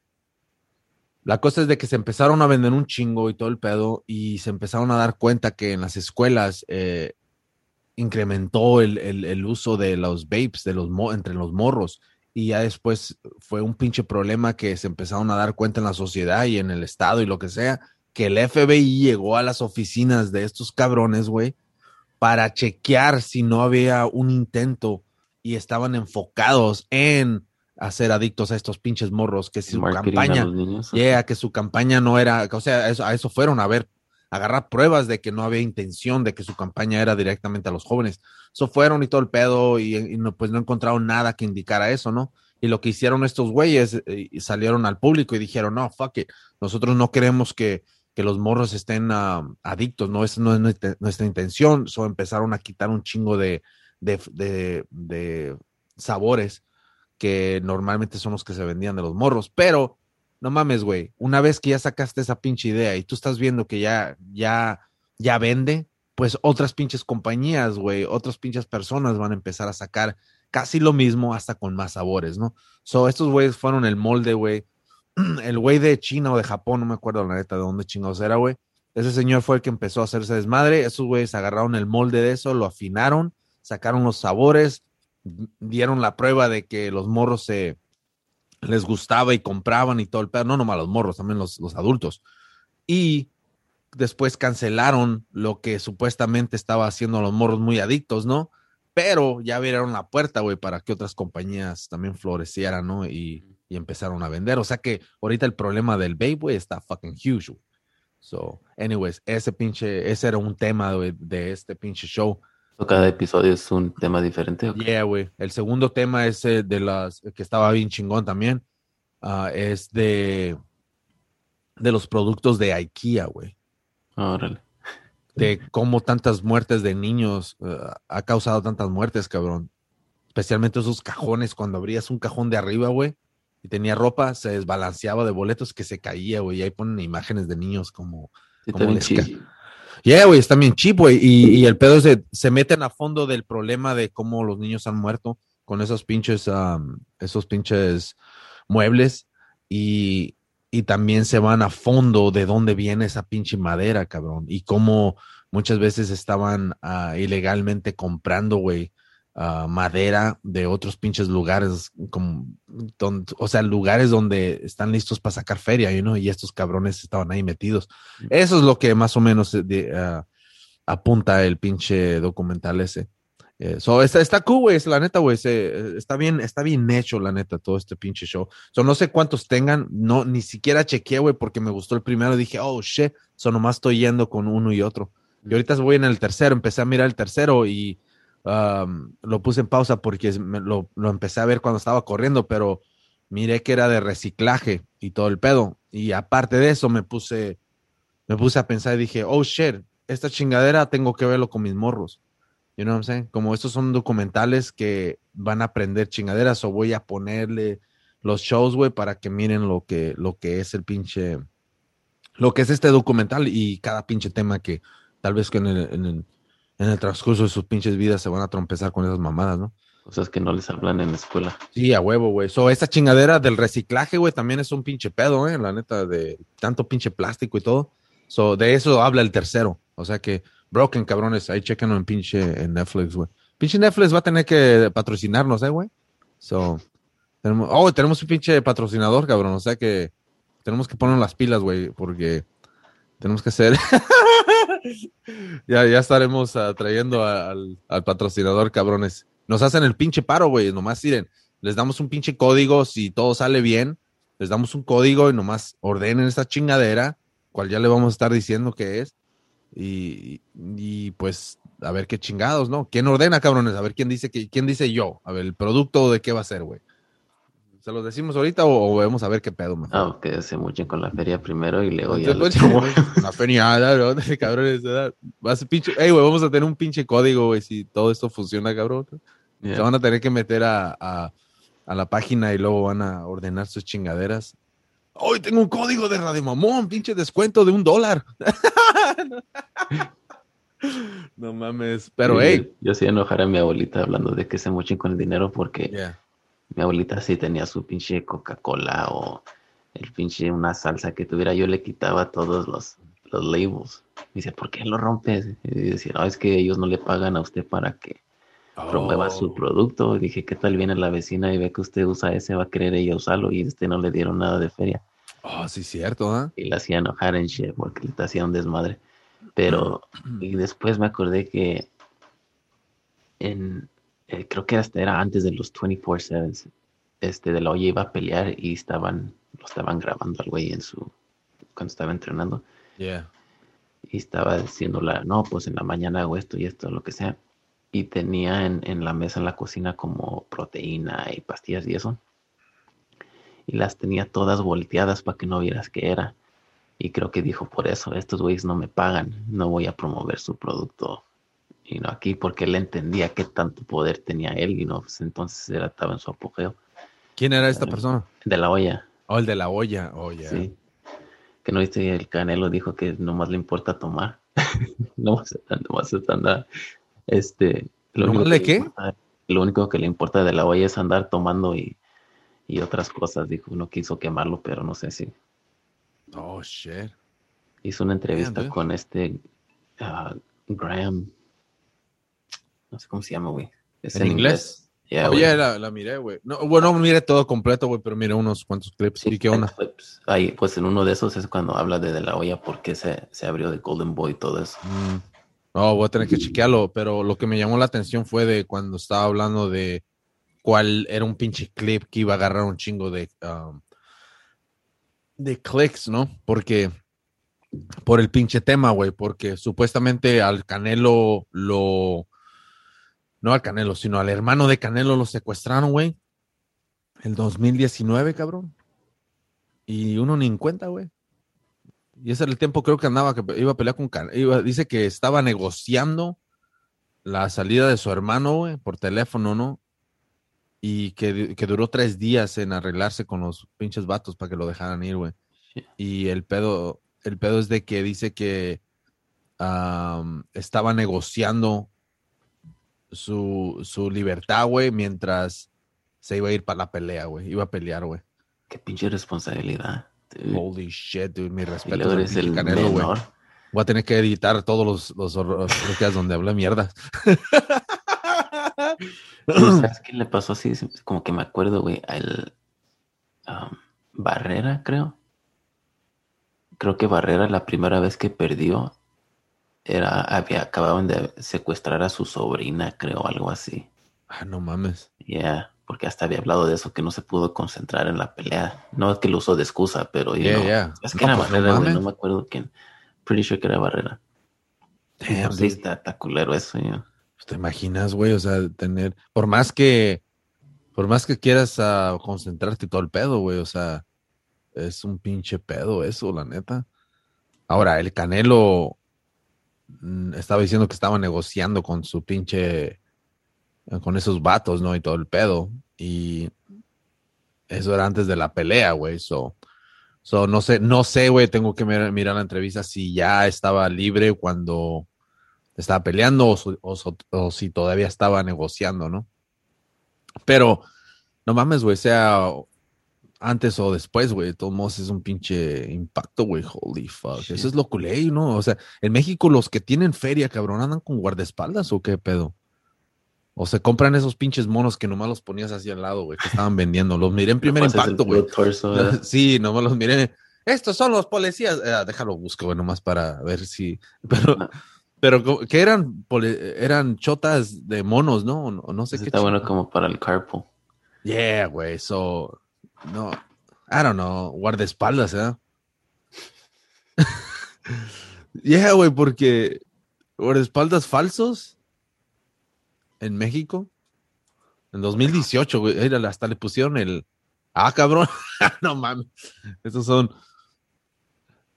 Speaker 1: la cosa es de que se empezaron a vender un chingo y todo el pedo y se empezaron a dar cuenta que en las escuelas eh, incrementó el, el- uso de los vapes de los entre los morros y ya después fue un pinche problema que se empezaron a dar cuenta en la sociedad y en el estado y lo que sea, que el FBI llegó a las oficinas de estos cabrones, güey, para chequear si no había un intento y estaban enfocados en hacer adictos a estos pinches morros, que su
Speaker 2: marketing a
Speaker 1: campaña, yeah, que su campaña no era, o sea, a eso, a eso fueron a ver, agarrar pruebas de que no había intención de que su campaña era directamente a los jóvenes. Eso fueron y todo el pedo y, no, pues no encontraron nada que indicara eso, ¿no? Y lo que hicieron estos güeyes, eh, salieron al público y dijeron, no, fuck it, nosotros no queremos que, que los morros estén adictos, no, esa no es nuestra, nuestra intención. So empezaron a quitar un chingo de, de, de, de sabores que normalmente son los que se vendían de los morros, pero no mames, güey, una vez que ya sacaste esa pinche idea y tú estás viendo que ya, ya, ya vende, pues otras pinches compañías, güey, otras pinches personas van a empezar a sacar casi lo mismo hasta con más sabores, ¿no? So, estos güeyes fueron el molde, güey. El güey de China o de Japón, no me acuerdo la neta de dónde chingados era, güey. Ese señor fue el que empezó a hacerse desmadre. Esos güeyes agarraron el molde de eso, lo afinaron, sacaron los sabores, dieron la prueba de que los morros se les gustaba y compraban y todo el pedo. No nomás los morros, también los, los adultos. Y después cancelaron lo que supuestamente estaba haciendo los morros muy adictos, ¿no? Pero ya abrieron la puerta, güey, para que otras compañías también florecieran, ¿no? Y, y empezaron a vender. O sea que ahorita el problema del vape, güey, está fucking huge. So, anyways, ese pinche, ese era un tema güey, de este pinche show.
Speaker 2: Cada episodio es un tema diferente.
Speaker 1: Yeah, güey. El segundo tema es eh, de las que estaba bien chingón también. ah, es de de los productos de IKEA, güey.
Speaker 2: Órale.
Speaker 1: De cómo tantas muertes de niños eh, ha causado tantas muertes, cabrón. Especialmente esos cajones, cuando abrías un cajón de arriba, güey, y tenía ropa, se desbalanceaba de boletos que se caía, güey. Y ahí ponen imágenes de niños como
Speaker 2: Sí,
Speaker 1: Como les ca- Yeah, güey, está bien cheap, güey. Y, y el pedo es se meten a fondo del problema de cómo los niños han muerto con esos pinches, am, esos pinches muebles. Y, y también se van a fondo de dónde viene esa pinche madera, cabrón. Y cómo muchas veces estaban ah, ilegalmente comprando, güey, ah, madera de otros pinches lugares, como, don- o sea, lugares donde están listos para sacar feria, you know, y estos cabrones estaban ahí metidos. Eso es lo que más o menos eh, de, ah, apunta el pinche documental ese. Eh, so, está, está cool, güey, la neta, güey. eh, Está bien, está bien hecho, la neta, todo este pinche show. So, no sé cuántos tengan, no, ni siquiera chequeé, güey, porque me gustó el primero. Dije, oh, shit, so nomás estoy yendo con uno y otro. Y ahorita voy en el tercero, empecé a mirar el tercero y um, lo puse en pausa porque lo, lo empecé a ver cuando estaba corriendo, pero miré que era de reciclaje y todo el pedo. Y aparte de eso, me puse, me puse a pensar y dije, oh shit, esta chingadera tengo que verlo con mis morros. You know what I'm saying? Como estos son documentales que van a aprender chingaderas, o voy a ponerle los shows, güey, para que miren lo que, lo que es el pinche, lo que es este documental y cada pinche tema que tal vez que en el, en el transcurso de sus pinches vidas se van a trompezar con esas mamadas, ¿no?
Speaker 2: Cosas que no les hablan en la escuela.
Speaker 1: Sí, a huevo, güey. So, esta chingadera del reciclaje, güey, también es un pinche pedo, eh, la neta, de tanto pinche plástico y todo. So, de eso habla el tercero. O sea que, broken, cabrones, ahí chequenlo en pinche en Netflix, güey. Pinche Netflix va a tener que patrocinarnos, eh, güey. So, tenemos, oh, tenemos un pinche patrocinador, cabrón. O sea que tenemos que poner las pilas, güey, porque tenemos que hacer. ya, ya estaremos ah, trayendo al patrocinador, cabrones. Nos hacen el pinche paro, güey. Nomás miren, les damos un pinche código. Si todo sale bien, les damos un código y nomás ordenen esta chingadera, cual ya le vamos a estar diciendo que es. Y, y, pues a ver qué chingados, ¿no? ¿Quién ordena, cabrones? A ver quién dice que, quién dice yo. A ver, el producto de qué va a ser, güey. ¿Se los decimos ahorita o, o vamos a ver qué pedo, mejor?
Speaker 2: Ah, que se muchen con la feria primero y luego ya. Les tomo.
Speaker 1: Una feniada, ¿no? Cabrones, ¿verdad? Va a ser pinche. Ey, güey, vamos a tener un pinche código, güey, si todo esto funciona, cabrón.
Speaker 2: Ya.
Speaker 1: Se van a tener que meter a, a, a la página y luego van a ordenar sus chingaderas. Hoy tengo un código de Radio Mamón, pinche descuento de un dólar. no mames. Pero,
Speaker 2: Sí,
Speaker 1: hey.
Speaker 2: Yo sí enojar a mi abuelita hablando de que se mochen con el dinero porque
Speaker 1: Yeah.
Speaker 2: Mi abuelita sí tenía su pinche Coca-Cola o el pinche una salsa que tuviera. Yo le quitaba todos los, los labels. Me dice, ¿por qué lo rompes? Y decía, no, es que ellos no le pagan a usted para que promueva su
Speaker 1: Oh.
Speaker 2: producto. Y dije, ¿qué tal viene la vecina y ve que usted usa ese? Va a querer ella usarlo y este no le dieron nada de feria.
Speaker 1: Oh, sí, cierto, ¿ah?
Speaker 2: y la hacía enojar en shit porque le hacía un desmadre. Pero, y después me acordé que en, eh, creo que hasta era antes de los 24-7, este, de la olla iba a pelear y estaban, lo estaban grabando al güey en su, cuando estaba entrenando
Speaker 1: Yeah.
Speaker 2: y estaba diciéndola, no, pues en la mañana hago esto y esto, lo que sea. Y tenía en, en la mesa en la cocina como proteína y pastillas y eso. Y las tenía todas volteadas para que no vieras qué era. Y creo que dijo, por eso, estos güeyes no me pagan, no voy a promover su producto. Y no aquí, porque él entendía qué tanto poder tenía él y no, pues entonces era, estaba en su apogeo.
Speaker 1: ¿Quién era esta persona?
Speaker 2: De la olla,
Speaker 1: Oh, el de la olla. Oh, yeah.
Speaker 2: sí. Que no viste, el Canelo dijo que nomás le importa tomar. nomás, nomás andar, este, lo
Speaker 1: ¿Nomás
Speaker 2: único
Speaker 1: le
Speaker 2: que
Speaker 1: qué?
Speaker 2: importa- lo único que le importa de la olla es andar tomando y, y otras cosas. Dijo, no quiso quemarlo, pero no sé si
Speaker 1: Oh, shit.
Speaker 2: hizo una entrevista con este ah, Graham, no sé cómo se llama, güey. Es
Speaker 1: ¿En inglés?
Speaker 2: Yeah, güey.
Speaker 1: Oye, la, la miré, güey. No, bueno, no miré todo completo, güey, pero miré unos cuantos clips.
Speaker 2: Sí,
Speaker 1: ¿Y qué onda?
Speaker 2: clips. Ahí, pues en uno de esos es cuando habla de, De La Hoya, porque se, se abrió de Golden Boy y todo eso.
Speaker 1: Mm. No, voy a tener que chequearlo, pero lo que me llamó la atención fue de cuando estaba hablando de cuál era un pinche clip que iba a agarrar un chingo de, um, de clics, ¿no? Porque por el pinche tema, güey, porque supuestamente al Canelo lo, no al Canelo, sino al hermano de Canelo lo secuestraron, güey, el 2019, cabrón. Y uno ni en cuenta, güey. Y ese era el tiempo, creo que andaba, que iba a pelear con Canelo. Dice que estaba negociando la salida de su hermano, güey, por teléfono, ¿no? Y que, que duró tres días en arreglarse con los pinches vatos para que lo dejaran ir, güey. Y el pedo, el pedo es de que dice que am, estaba negociando su, su libertad, güey, mientras se iba a ir para la pelea, güey. Iba a pelear, güey.
Speaker 2: Qué pinche responsabilidad. dude.
Speaker 1: Holy shit, dude. Mi respeto
Speaker 2: eres el
Speaker 1: Canelo, güey. Voy a tener que editar todos los, los, los donde habla mierda.
Speaker 2: ¿Sabes qué le pasó así? Como que me acuerdo, güey, al um, Barrera, creo. Creo que Barrera la primera vez que perdió era, había acababan de secuestrar a su sobrina, creo, algo así.
Speaker 1: Ah, no mames.
Speaker 2: Yeah, porque hasta había hablado de eso, que no se pudo concentrar en la pelea. No es que lo usó de excusa, pero
Speaker 1: Yeah, yeah.
Speaker 2: es que
Speaker 1: No,
Speaker 2: era
Speaker 1: pues, no
Speaker 2: Barrera, güey,
Speaker 1: mames.
Speaker 2: no me acuerdo quién. Pretty sure que era Barrera.
Speaker 1: Damn,
Speaker 2: Pues sí, está, está culero eso, ya.
Speaker 1: Pues, ¿Te imaginas, güey? O sea, tener, por más que, por más que quieras ah, concentrarte todo el pedo, güey, o sea, es un pinche pedo eso, la neta. Ahora, el Canelo estaba diciendo que estaba negociando con su pinche, eh, con esos vatos, ¿no? Y todo el pedo. Y eso era antes de la pelea, güey. So, no sé, no sé, güey, tengo que mirar, la entrevista si ya estaba libre cuando estaba peleando o, o si todavía estaba negociando, ¿no? Pero, no mames, güey, sea antes o después, güey, de todos modos es un pinche impacto, güey, holy fuck. Eso es lo culé, ¿no? O sea, en México los que tienen feria, cabrón, andan con guardaespaldas o qué pedo. O se compran esos pinches monos que nomás los ponías así al lado, güey, que estaban vendiendo. Los miré en primer impacto, güey. Sí, nomás los miré. Estos son los policías. Eh, déjalo busco, güey, nomás para ver si. Pero,
Speaker 2: No.
Speaker 1: pero que eran eran chotas de monos, ¿no? No, no sé qué.
Speaker 2: está bueno como para el carpool.
Speaker 1: Yeah, güey. So, no. I don't know. Guardaespaldas, ¿eh? yeah, güey, porque guardaespaldas falsos en México. En 2018, güey. Hasta le pusieron el. Ah, cabrón. no mames. Esos son.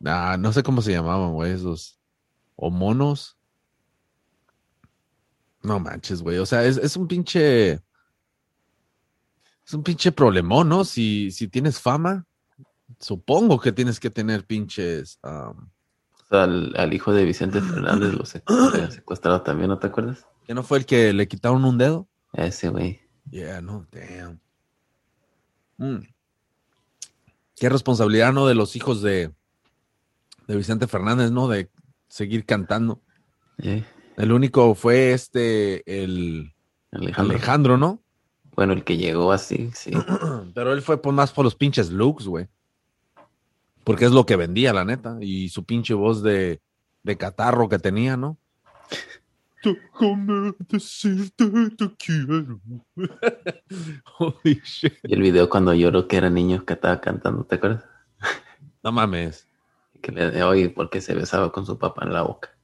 Speaker 1: Ah, no sé cómo se llamaban, güey, esos. O monos. No manches, güey. O sea, es, es un pinche. Es un pinche problemón, ¿no? Si, si tienes fama, supongo que tienes que tener pinches. um,
Speaker 2: O sea, al, al hijo de Vicente Fernández lo sec- lo habían secuestrado también, ¿no te acuerdas?
Speaker 1: ¿Que no fue el que le quitaron un dedo?
Speaker 2: Ese güey.
Speaker 1: Yeah, no, damn. Mm. Qué responsabilidad, ¿no? De los hijos de, de Vicente Fernández, ¿no? De seguir cantando.
Speaker 2: Eh,
Speaker 1: El único fue este, el
Speaker 2: Alejandro.
Speaker 1: Alejandro, ¿no?
Speaker 2: Bueno, el que llegó así, sí.
Speaker 1: Pero él fue por más por los pinches looks, güey. Porque es lo que vendía, la neta. Y su pinche voz de, de catarro que tenía, ¿no? Déjame decirte te quiero. Holy shit.
Speaker 2: Y el video cuando lloró que era niño que estaba cantando, ¿te acuerdas?
Speaker 1: No mames.
Speaker 2: Que le oye, porque se besaba con su papá en la boca.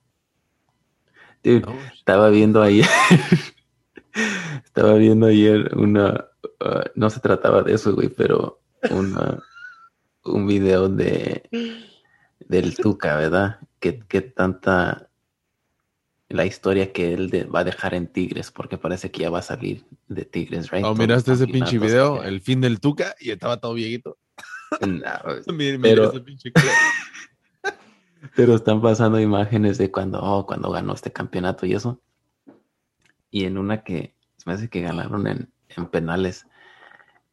Speaker 2: Dude,
Speaker 1: No,
Speaker 2: estaba viendo ayer, estaba viendo ayer una, uh, no se trataba de eso, güey, pero una, un video de del Tuca, ¿verdad? Que, que tanta la historia que él de- va a dejar en Tigres, porque parece que ya va a salir de Tigres, right?
Speaker 1: Oh, miraste ese pinche video,
Speaker 2: que-
Speaker 1: el fin del Tuca, y estaba todo viejito.
Speaker 2: No,
Speaker 1: Mira, mira
Speaker 2: Pero-
Speaker 1: ese pinche.
Speaker 2: Pero están pasando imágenes de cuando, oh, cuando ganó este campeonato y eso. Y en una que me hace que ganaron en, en penales,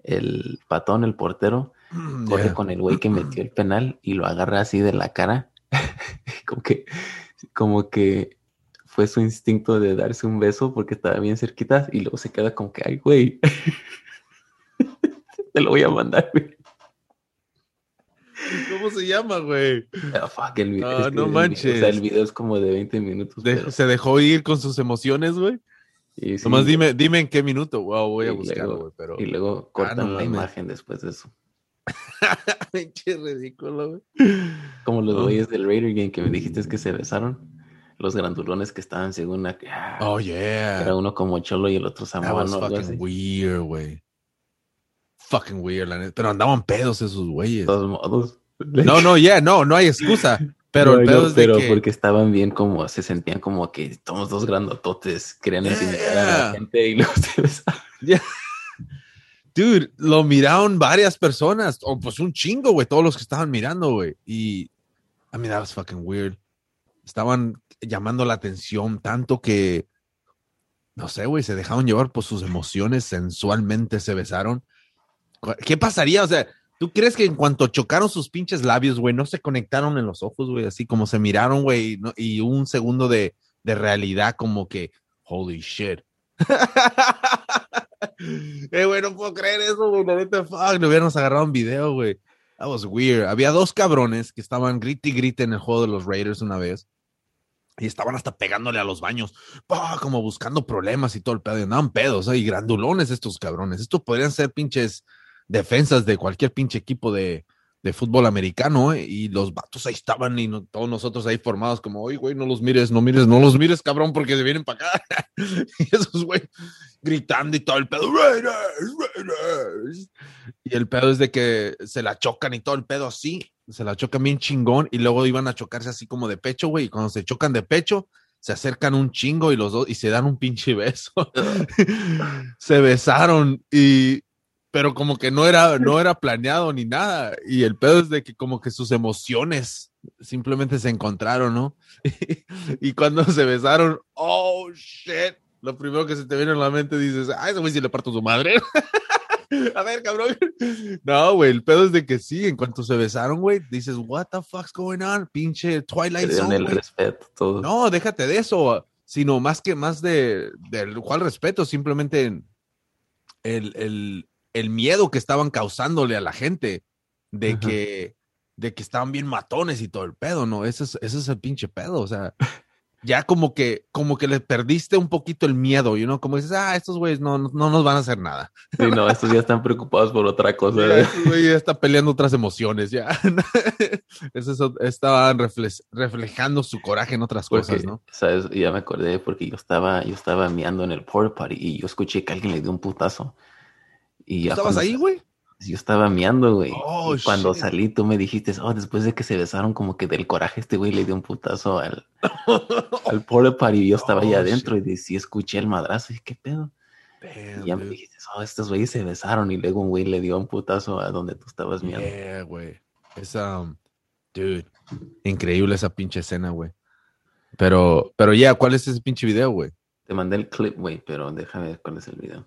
Speaker 2: el patón, el portero, corre
Speaker 1: Yeah.
Speaker 2: con el güey que metió el penal y lo agarra así de la cara. como que, como que fue su instinto de darse un beso porque estaba bien cerquita y luego se queda como que, ay, güey. Te lo voy a mandar, güey.
Speaker 1: ¿Cómo se llama, güey?
Speaker 2: Ah, fuck, el video.
Speaker 1: Ah, no
Speaker 2: el
Speaker 1: manches.
Speaker 2: O sea, el video es como de 20 minutos.
Speaker 1: De-
Speaker 2: pero-
Speaker 1: se dejó ir con sus emociones, güey.
Speaker 2: Y sí,
Speaker 1: Nomás dime, dime en qué minuto. Wow, voy a buscarlo, güey, pero.
Speaker 2: Y luego cortan
Speaker 1: Ah, no
Speaker 2: la imagen después de eso.
Speaker 1: Pinche ridículo, güey.
Speaker 2: Como los
Speaker 1: Oh.
Speaker 2: güeyes del Raider Game que me dijiste que se besaron. Los grandulones que estaban según la... ah,
Speaker 1: Oh, yeah.
Speaker 2: Era uno como cholo y el otro así.
Speaker 1: fucking weird, güey. Fucking weird, la neta. Pero andaban pedos esos güeyes.
Speaker 2: De todos modos.
Speaker 1: No, no, yeah, no, no hay excusa. Pero
Speaker 2: No,
Speaker 1: el
Speaker 2: no,
Speaker 1: pedo es de
Speaker 2: pero
Speaker 1: que.
Speaker 2: porque estaban bien como, se sentían como que somos dos grandototes, querían intimidar a
Speaker 1: Yeah.
Speaker 2: la gente y luego se besaron.
Speaker 1: Dude, lo miraron varias personas. O pues un chingo, güey. Todos los que estaban mirando, güey. Y. I mean, that was fucking weird. Estaban llamando la atención tanto que. No sé, güey. Se dejaron llevar por sus emociones. Sensualmente se besaron. ¿Qué pasaría? O sea, ¿tú crees que en cuanto chocaron sus pinches labios, güey, no se conectaron en los ojos, güey? Así como se miraron, güey. Y un segundo de, de realidad, como que. Holy shit. eh, güey, no puedo creer eso, güey. La neta, fuck, le hubiéramos agarrado un video, güey. That was weird. Había dos cabrones que estaban grite y grite en el juego de los Raiders una vez. Y estaban hasta pegándole a los baños, pa, como buscando problemas y todo el pedo. Y andaban pedos, ¿eh? y grandulones estos cabrones. Estos podrían ser pinches defensas de cualquier pinche equipo de, de fútbol americano, ¿eh? Y los vatos ahí estaban y todos nosotros ahí formados como, oye, güey, no los mires, no mires, no los mires, cabrón, porque se vienen para acá. y esos, güey, gritando y todo el pedo, Raiders, Raiders. Y el pedo es de que se la chocan y todo el pedo así, se la chocan bien chingón y luego iban a chocarse así como de pecho, güey, y cuando se chocan de pecho, se acercan un chingo y los dos y se dan un pinche beso. se besaron y pero como que no era no era planeado ni nada y el pedo es de que como que sus emociones simplemente se encontraron, ¿no? y cuando se besaron, oh shit, lo primero que se te viene a la mente dices, ah, ese güey sí le parto su madre. A ver, cabrón. No, güey, el pedo es de que sí, en cuanto se besaron, güey, dices, what the fuck's going on? Pinche Twilight Zone,
Speaker 2: el respeto, todo.
Speaker 1: No, déjate de eso, sino más que más de, del cual respeto, simplemente el, el, el miedo que estaban causándole a la gente de
Speaker 2: Ajá.
Speaker 1: que, de que estaban bien matones y todo el pedo, ¿no? Ese es, ese es el pinche pedo, o sea, ya como que, como que le perdiste un poquito el miedo, y uno como dices, ah, estos güeyes no, no, no nos van a hacer nada.
Speaker 2: Sí, no, estos ya están preocupados por otra cosa.
Speaker 1: Ya, estos güeyes ya está peleando otras emociones, ya. Eso es- estaban refle- reflejando su coraje en otras
Speaker 2: Porque,
Speaker 1: cosas, ¿no?
Speaker 2: ¿sabes? Ya me acordé porque yo estaba, yo estaba meando en el porta party y yo escuché que alguien le dio un putazo. Y
Speaker 1: ¿Estabas ahí, güey?
Speaker 2: Yo estaba meando, güey.
Speaker 1: Oh,
Speaker 2: y cuando
Speaker 1: shit.
Speaker 2: salí, tú me dijiste, oh, después de que se besaron, como que del coraje, este güey le dio un putazo al, al party. Y yo estaba ahí
Speaker 1: Oh,
Speaker 2: adentro y de- sí escuché el madrazo. Y ¿qué pedo?
Speaker 1: Damn,
Speaker 2: y ya me dijiste, oh, estos güeyes se besaron. Y luego un güey le dio un putazo a donde tú estabas meando.
Speaker 1: Yeah, güey. Esa, um, dude, increíble esa pinche escena, güey. Pero, pero ya, ¿cuál es ese pinche video, güey?
Speaker 2: Te mandé el clip, güey, pero déjame ver cuál es el video.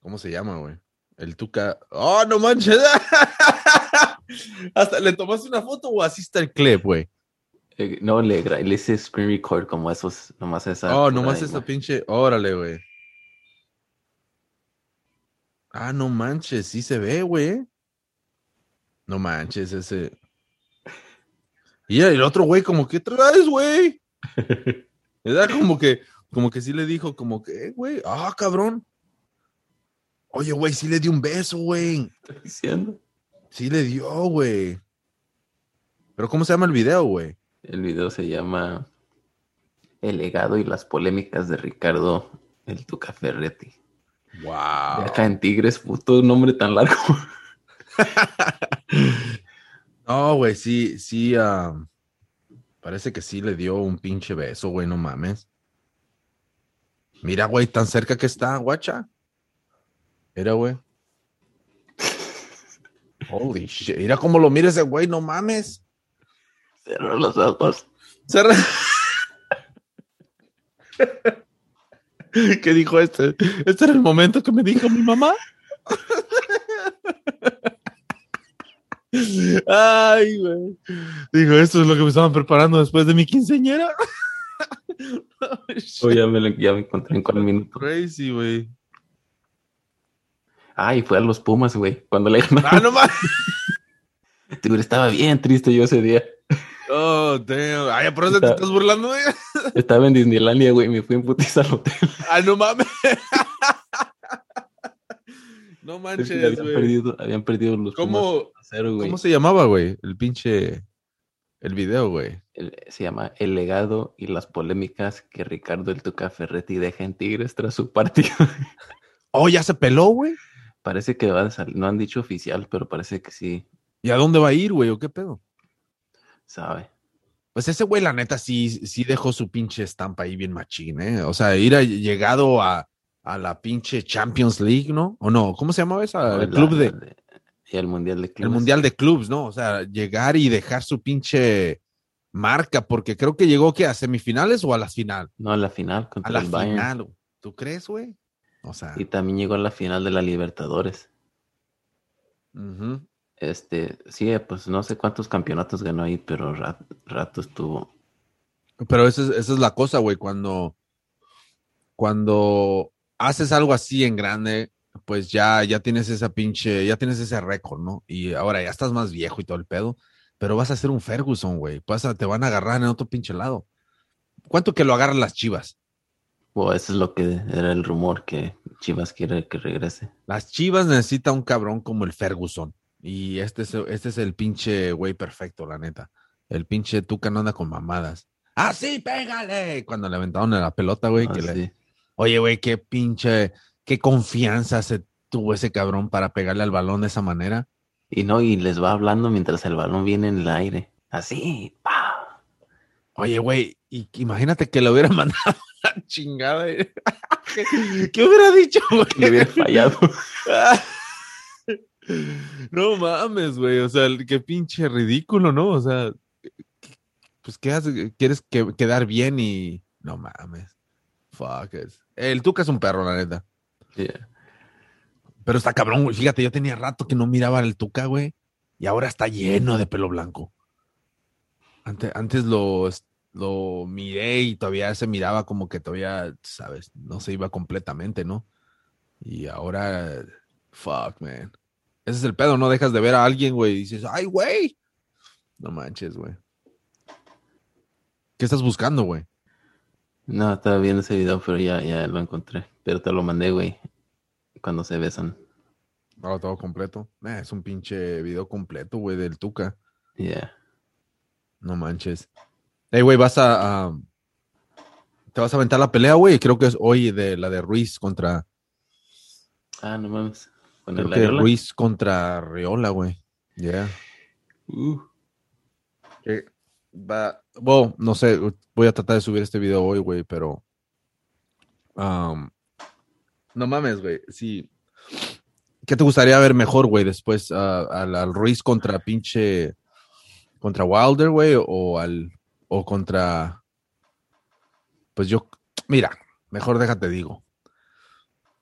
Speaker 1: ¿Cómo se llama, güey? El Tuca. ¡Oh, no manches! Hasta le tomaste una foto o así está el clip, güey.
Speaker 2: Eh, no, le, le hice screen record como esos, nomás esa.
Speaker 1: Oh, nomás esa pinche. Órale, güey. Ah, no manches, sí se ve, güey. No manches, ese. Y el otro güey, como, ¿qué traes, güey? Era como que, como que sí le dijo, como que, "Eh, güey, ah, cabrón. Oye, güey, sí le dio un beso, güey.
Speaker 2: Estoy diciendo.
Speaker 1: Sí le dio, güey. Pero ¿cómo se llama el video, güey?
Speaker 2: El video se llama El legado y las polémicas de Ricardo el Tuca Ferretti. De
Speaker 1: Wow.
Speaker 2: acá en Tigres, puto nombre tan largo.
Speaker 1: No, güey, sí, sí, ah, parece que sí le dio un pinche beso, güey, no mames. Mira, güey, tan cerca que está, guacha. Mira, güey. Holy shit. Mira cómo lo mira ese güey, no mames.
Speaker 2: Cerró los ojos.
Speaker 1: Cerra- ¿Qué dijo este? Este era el momento que me dijo mi mamá. Ay, güey. Dijo, esto es lo que me estaban preparando después de mi quinceañera.
Speaker 2: Oh, ya, me, ya me encontré en cuál minuto.
Speaker 1: Crazy, güey.
Speaker 2: Ay, fue a los Pumas, güey. Cuando le ganaron.
Speaker 1: Ah, no mames.
Speaker 2: Güey, Estaba bien triste yo ese día.
Speaker 1: Oh, damn. Ay, por eso te
Speaker 2: Está-
Speaker 1: estás burlando, güey.
Speaker 2: Estaba en Disneylandia, güey. Me fui en putiza al hotel.
Speaker 1: Ah, no mames. No
Speaker 2: Es
Speaker 1: manches,
Speaker 2: que habían
Speaker 1: güey.
Speaker 2: perdido, habían perdido los Pumas
Speaker 1: ¿Cómo,
Speaker 2: 1 a 0, güey.
Speaker 1: ¿Cómo se llamaba, güey? El pinche. El video, güey.
Speaker 2: El- se llama El legado y las polémicas que Ricardo el Tuca Ferretti deja en Tigres tras su partido.
Speaker 1: Oh, ya se peló, güey.
Speaker 2: Parece que va a salir, no han dicho oficial, pero parece que sí,
Speaker 1: ¿Y a dónde va a ir, güey? ¿O qué pedo?
Speaker 2: sabe.
Speaker 1: Pues ese güey, la neta, sí, sí dejó su pinche estampa ahí bien machín, ¿eh? O sea, ir a, llegado a, a la pinche Champions League, ¿no? ¿O no? ¿Cómo se llamaba esa?
Speaker 2: No,
Speaker 1: El
Speaker 2: la-
Speaker 1: club de.
Speaker 2: y el Mundial de Clubes.
Speaker 1: El Mundial de Clubs, ¿no? O sea, llegar y dejar su pinche marca, porque creo que llegó que a semifinales o a la final.
Speaker 2: No, a la final
Speaker 1: A
Speaker 2: contra
Speaker 1: la
Speaker 2: el Bayern.
Speaker 1: final. ¿Tú crees, güey? O sea,
Speaker 2: Y también llegó a la final de la Libertadores. Este, sí, pues no sé cuántos campeonatos ganó ahí, pero ra- rato estuvo.
Speaker 1: pero esa es, esa es la cosa, güey. Cuando, cuando haces algo así en grande, pues ya, ya tienes esa pinche, ya tienes ese récord, ¿no? Y ahora ya estás más viejo y todo el pedo, pero vas a ser un Ferguson, güey. Te van a agarrar en otro pinche lado. ¿Cuánto que lo agarran las chivas?
Speaker 2: O eso es lo que era el rumor que Chivas quiere que regrese.
Speaker 1: Las Chivas necesita un cabrón como el Ferguson. Y este es, este es el pinche güey perfecto, la neta. El pinche Tuca no anda con mamadas. ¡Ah, sí, pégale! Cuando le aventaron a la pelota, güey.
Speaker 2: Ah,
Speaker 1: que le-
Speaker 2: sí.
Speaker 1: Oye, güey, qué pinche, qué confianza se tuvo ese cabrón para pegarle al balón de esa manera.
Speaker 2: Y no, y les va hablando mientras el balón viene en el aire. Así, pa.
Speaker 1: Oye, güey, y, imagínate que lo hubiera mandado a la chingada. eh. ¿Qué, hubiera dicho, güey?
Speaker 2: Le hubiera fallado.
Speaker 1: No mames, güey. O sea, qué pinche ridículo, ¿no? O sea, pues, ¿qué haces? ¿Quieres que- quedar bien y. No mames. Fuck it. El Tuca es un perro, la neta.
Speaker 2: Yeah.
Speaker 1: Pero está cabrón, güey. Fíjate, yo tenía rato que no miraba al Tuca, güey. Y ahora está lleno de pelo blanco. Antes, antes lo, lo miré y todavía se miraba como que todavía, sabes, no se iba completamente, ¿no? Y ahora, fuck, man. Ese es el pedo, no dejas de ver a alguien, güey, y dices, ay, güey. No manches, güey. ¿Qué estás buscando, güey?
Speaker 2: No, estaba viendo ese video, pero ya, ya lo encontré. Pero te lo mandé, güey. Cuando se besan.
Speaker 1: Ahora todo completo. Eh, es un pinche video completo, güey, del Tuca.
Speaker 2: Yeah.
Speaker 1: No manches. Ey, güey, vas a, a- Te vas a aventar la pelea, güey. Creo que es hoy de la de Ruiz contra.
Speaker 2: Ah, no mames. Con
Speaker 1: Creo que. Ruiz contra Riola, güey. Yeah.
Speaker 2: Uh,
Speaker 1: va. Bueno, no sé. Voy a tratar de subir este video hoy, güey, pero. um, no mames, güey. Sí. ¿Qué te gustaría ver mejor, güey? Después al, al Ruiz contra pinche. Contra Wilder, güey, o al. O contra. Pues yo. Mira, mejor déjate digo.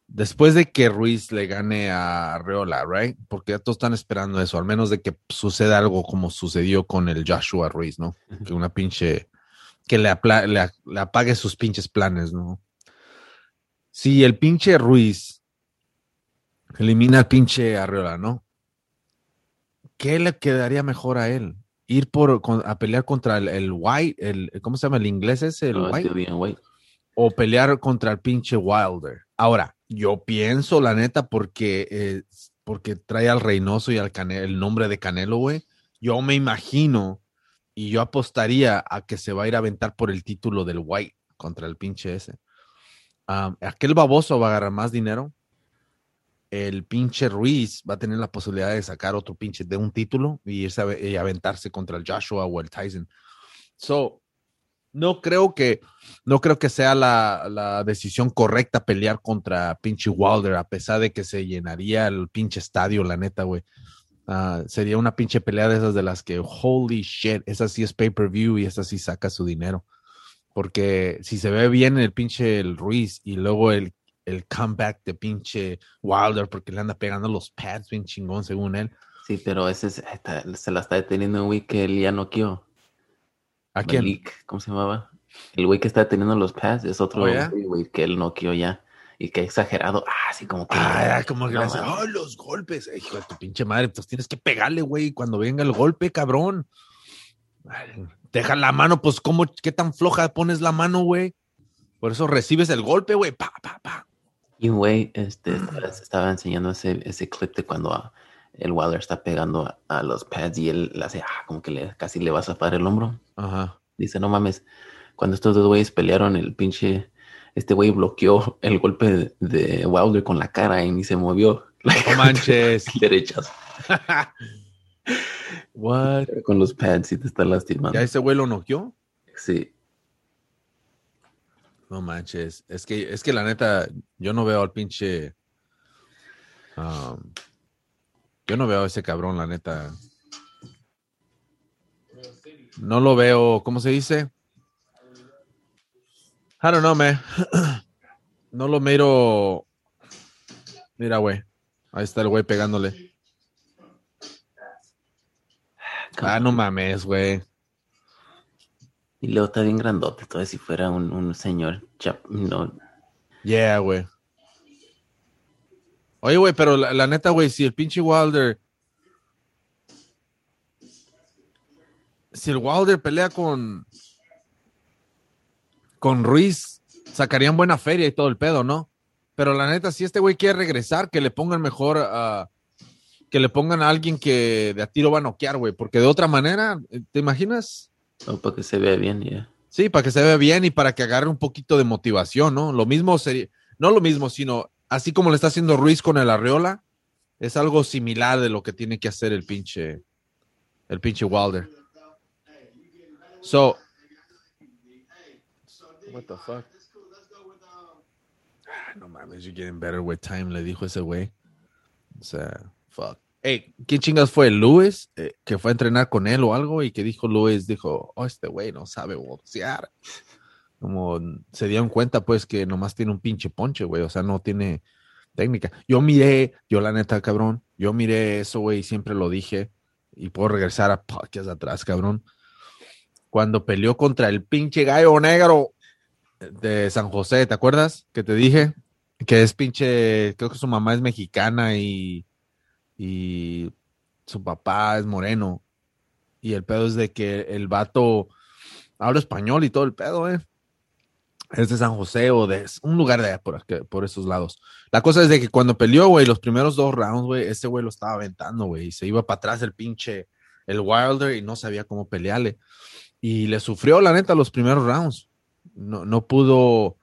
Speaker 1: Después de que Ruiz le gane a Arreola, right? Porque ya todos están esperando eso, al menos de que suceda algo como sucedió con el Joshua Ruiz, ¿no? Que una pinche. Que le, apla- le, a- le apague sus pinches planes, ¿no? Si el pinche Ruiz elimina al pinche Arreola, ¿no? ¿Qué le quedaría mejor a él? Ir por con- a pelear contra el, el White, el, ¿cómo se llama? El inglés es el White
Speaker 2: White.
Speaker 1: o pelear contra el pinche Wilder. Ahora, yo pienso, la neta, porque, eh, porque trae al Reynoso y al el nombre de Canelo, güey. Yo me imagino y yo apostaría a que se va a ir a aventar por el título del White contra el pinche ese. Am, aquel baboso va a agarrar más dinero. El pinche Ruiz va a tener la posibilidad de sacar otro pinche de un título y a, aventarse contra el Joshua o el Tyson. So, no creo que no creo que sea la, la decisión correcta pelear contra pinche Wilder, a pesar de que se llenaría el pinche estadio, la neta, güey. Ah, sería una pinche pelea de esas de las que, holy shit, esa sí es pay-per-view y esa sí saca su dinero. Porque si se ve bien el pinche el Ruiz y luego el, el comeback de pinche Wilder porque le anda pegando los pads bien chingón según él.
Speaker 2: Sí, pero ese es- está- se la está deteniendo un güey que él ya noqueó.
Speaker 1: ¿A quién?
Speaker 2: Malik, ¿cómo se llamaba? El güey que está deteniendo los pads es otro
Speaker 1: Oh,
Speaker 2: güey, que él noqueó ya. Y que exagerado. Ah, así como que.
Speaker 1: Ah, como que
Speaker 2: No
Speaker 1: le hace,
Speaker 2: mames.
Speaker 1: "Ay, los golpes. Hijo de tu pinche madre, pues tienes que pegarle, güey, cuando venga el golpe, cabrón. Deja la mano, pues, ¿cómo, qué tan floja pones la mano, güey? Por eso recibes el golpe, güey. Pa, pa, pa.
Speaker 2: Y un güey este, estaba, estaba enseñando ese, ese clip de cuando el Wilder está pegando a, a los pads y él le hace, ah, como que le, casi le va a zafar el hombro.
Speaker 1: Ajá.
Speaker 2: Dice, no mames, cuando estos dos güeyes pelearon, el pinche, este güey bloqueó el golpe de, de Wilder con la cara y ni se movió.
Speaker 1: No manches.
Speaker 2: Derechas.
Speaker 1: What?
Speaker 2: Con los pads y te está lastimando.
Speaker 1: ¿Ya ese güey lo noqueó?
Speaker 2: Sí.
Speaker 1: No manches. Es que, es que la neta, yo no veo al pinche. um, yo no veo a ese cabrón, la neta. No lo veo, ¿cómo se dice? I don't know, man. No lo miro. Mira, güey. Ahí está el güey pegándole. Ah, no mames, güey.
Speaker 2: Y luego está bien grandote, todo si fuera un, un señor no,
Speaker 1: Yeah, güey. Oye, güey, pero la, la neta, güey, si el pinche Wilder. Si el Wilder pelea con. Con Ruiz, sacarían buena feria y todo el pedo, ¿no? Pero la neta, si este güey quiere regresar, que le pongan mejor a. que le pongan a alguien que de a tiro va a noquear, güey. Porque de otra manera, ¿te imaginas?
Speaker 2: No, para que se vea bien, ya.
Speaker 1: Sí, para que se vea bien y para que agarre un poquito de motivación, ¿no? Lo mismo sería, no lo mismo, sino así como le está haciendo Ruiz con el Arreola, es algo similar de lo que tiene que hacer el pinche, el pinche Wilder. So, what the fuck? Ah, No mames, you're getting better with time, le dijo ese güey. O sea, fuck. Hey, ¿quién chingas fue? ¿Luis? Eh, que fue a entrenar con él o algo y que dijo Luis, dijo, oh, este güey no sabe boxear. Como se dieron cuenta, pues, que nomás tiene un pinche ponche, güey. O sea, no tiene técnica. Yo miré, yo la neta, cabrón, yo miré eso, güey, siempre lo dije. Y puedo regresar a podcast atrás, cabrón. Cuando peleó contra el pinche gallo negro de San José, ¿te acuerdas? Que te dije que es pinche, creo que su mamá es mexicana y, y su papá es moreno. Y el pedo es de que el vato habla español y todo el pedo, eh. Es de San José o de un lugar de allá por, aquí- por esos lados. La cosa es de que cuando peleó, güey, los primeros dos rounds, güey, ese güey lo estaba aventando, güey, y se iba para atrás el pinche, el Wilder y no sabía cómo pelearle. Y le sufrió, la neta, los primeros rounds. No, no pudo,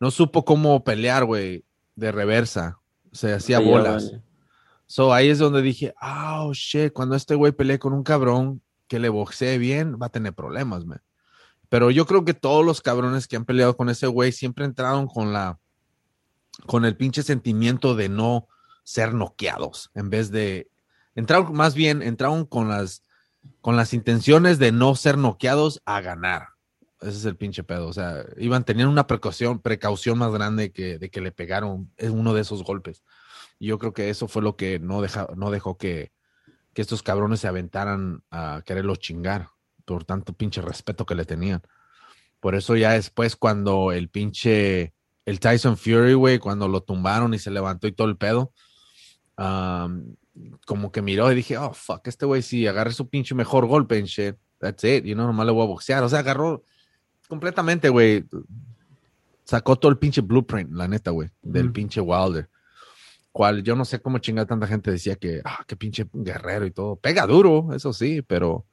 Speaker 1: no supo cómo pelear, güey, de reversa. Se hacía bolas.
Speaker 2: vale.
Speaker 1: So ahí es donde dije, oh shit, cuando este güey pelee con un cabrón que le boxee bien, va a tener problemas, man. Pero yo creo que todos los cabrones que han peleado con ese güey siempre entraron con la, con el pinche sentimiento de no ser noqueados, en vez de, entraron más bien, entraron con las, con las intenciones de no ser noqueados a ganar. Ese es el pinche pedo. O sea, iban, tenían una precaución, precaución más grande que de que le pegaron en uno de esos golpes. Y yo creo que eso fue lo que no, deja, no dejó que, que estos cabrones se aventaran a quererlos chingar por tanto pinche respeto que le tenían. Por eso ya después cuando el pinche, el Tyson Fury, güey, cuando lo tumbaron y se levantó y todo el pedo, um, como que miró y dije, oh, fuck, este güey si agarre su pinche mejor golpe en shit, that's it, y no, nomás le voy a boxear. O sea, agarró completamente, güey, sacó todo el pinche blueprint, la neta, güey, del pinche Wilder. Cual yo no sé cómo chingada tanta gente decía que, ah, qué pinche guerrero y todo. Pega duro, eso sí, pero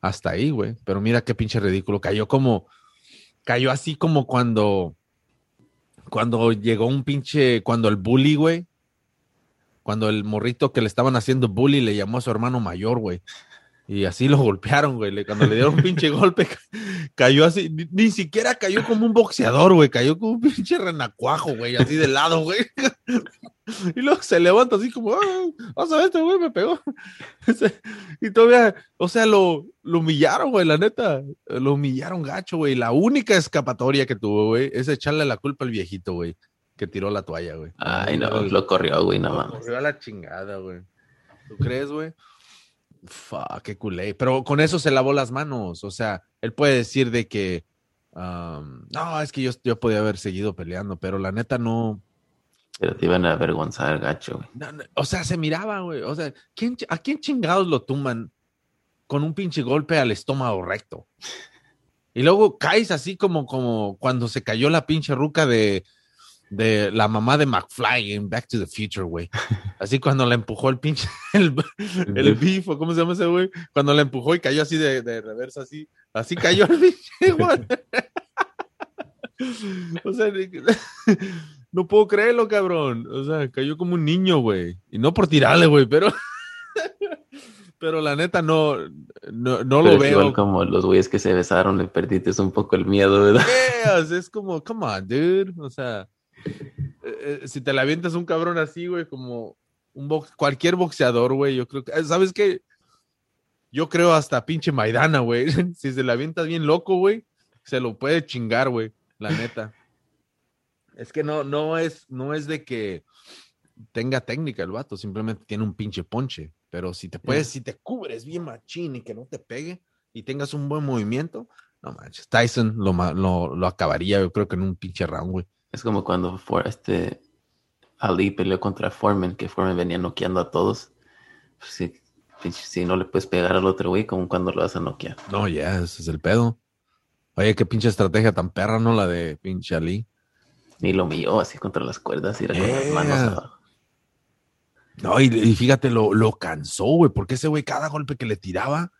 Speaker 1: hasta ahí, güey. Pero mira qué pinche ridículo. Cayó como, cayó así como cuando, cuando llegó un pinche, cuando el bully, güey, cuando el morrito que le estaban haciendo bully le llamó a su hermano mayor, güey. Y así lo golpearon, güey. Cuando le dieron un pinche golpe, ca- cayó así. Ni, ni siquiera cayó como un boxeador, güey. Cayó como un pinche renacuajo, güey. Así de lado, güey. Y luego se levanta así como, ah, vas a ver, este güey me pegó. Y todavía, o sea, lo, lo humillaron, güey, la neta. Lo humillaron gacho, güey. La única escapatoria que tuvo, güey, es echarle la culpa al viejito, güey, que tiró la toalla, güey.
Speaker 2: Ay, no,
Speaker 1: Lo-
Speaker 2: corrió, güey, no
Speaker 1: lo
Speaker 2: mames.
Speaker 1: corrió a la chingada, güey. ¿Tú crees, güey? Fuck, qué culé. Pero con eso se lavó las manos. O sea, él puede decir de que. um, no, es que yo, yo podía haber seguido peleando, pero la neta no,
Speaker 2: Pero te iban a avergonzar, gacho, güey.
Speaker 1: no, no, O sea, se miraba, güey. O sea, ¿quién, ch- ¿a quién chingados lo tumban con un pinche golpe al estómago recto? Y luego caes así como, como cuando se cayó la pinche ruca de, de la mamá de McFly en Back to the Future, güey. Así cuando la empujó el pinche, el, el beef, o ¿cómo se llama ese güey? Cuando la empujó y cayó así de, de reversa, así. Así cayó el pinche, güey. O sea, no puedo creerlo, cabrón. O sea, cayó como un niño, güey. Y no por tirarle, güey, pero. pero la neta no, no, no lo
Speaker 2: es
Speaker 1: veo.
Speaker 2: igual como los güeyes que se besaron, le perdiste un poco el miedo, ¿verdad?
Speaker 1: Yeah, o sea, es como, come on, dude. O sea, eh, eh, si te la avientas un cabrón así, güey, como un box, cualquier boxeador, güey, yo creo que, eh, ¿sabes qué? Yo creo hasta pinche Maidana, güey. Si se la avientas bien loco, güey, se lo puede chingar, güey, la neta. Es que no, no es, no es de que tenga técnica el vato, simplemente tiene un pinche ponche. Pero si te puedes, si te cubres bien machín y que no te pegue y tengas un buen movimiento, no manches. Tyson lo, lo, lo acabaría, yo creo que en un pinche round, güey.
Speaker 2: Es como cuando fue este Ali peleó contra Foreman, que Foreman venía noqueando a todos. Pues si, si no le puedes pegar al otro güey, como cuando lo vas a noquear.
Speaker 1: No, ya, ese es el pedo. Oye, qué pinche estrategia tan perra, ¿no? La de pinche Ali.
Speaker 2: Y lo humilló así contra las cuerdas y era con las
Speaker 1: Yeah.
Speaker 2: manos abajo.
Speaker 1: No, y, y fíjate, lo, lo cansó, güey, porque ese güey, cada golpe que le tiraba,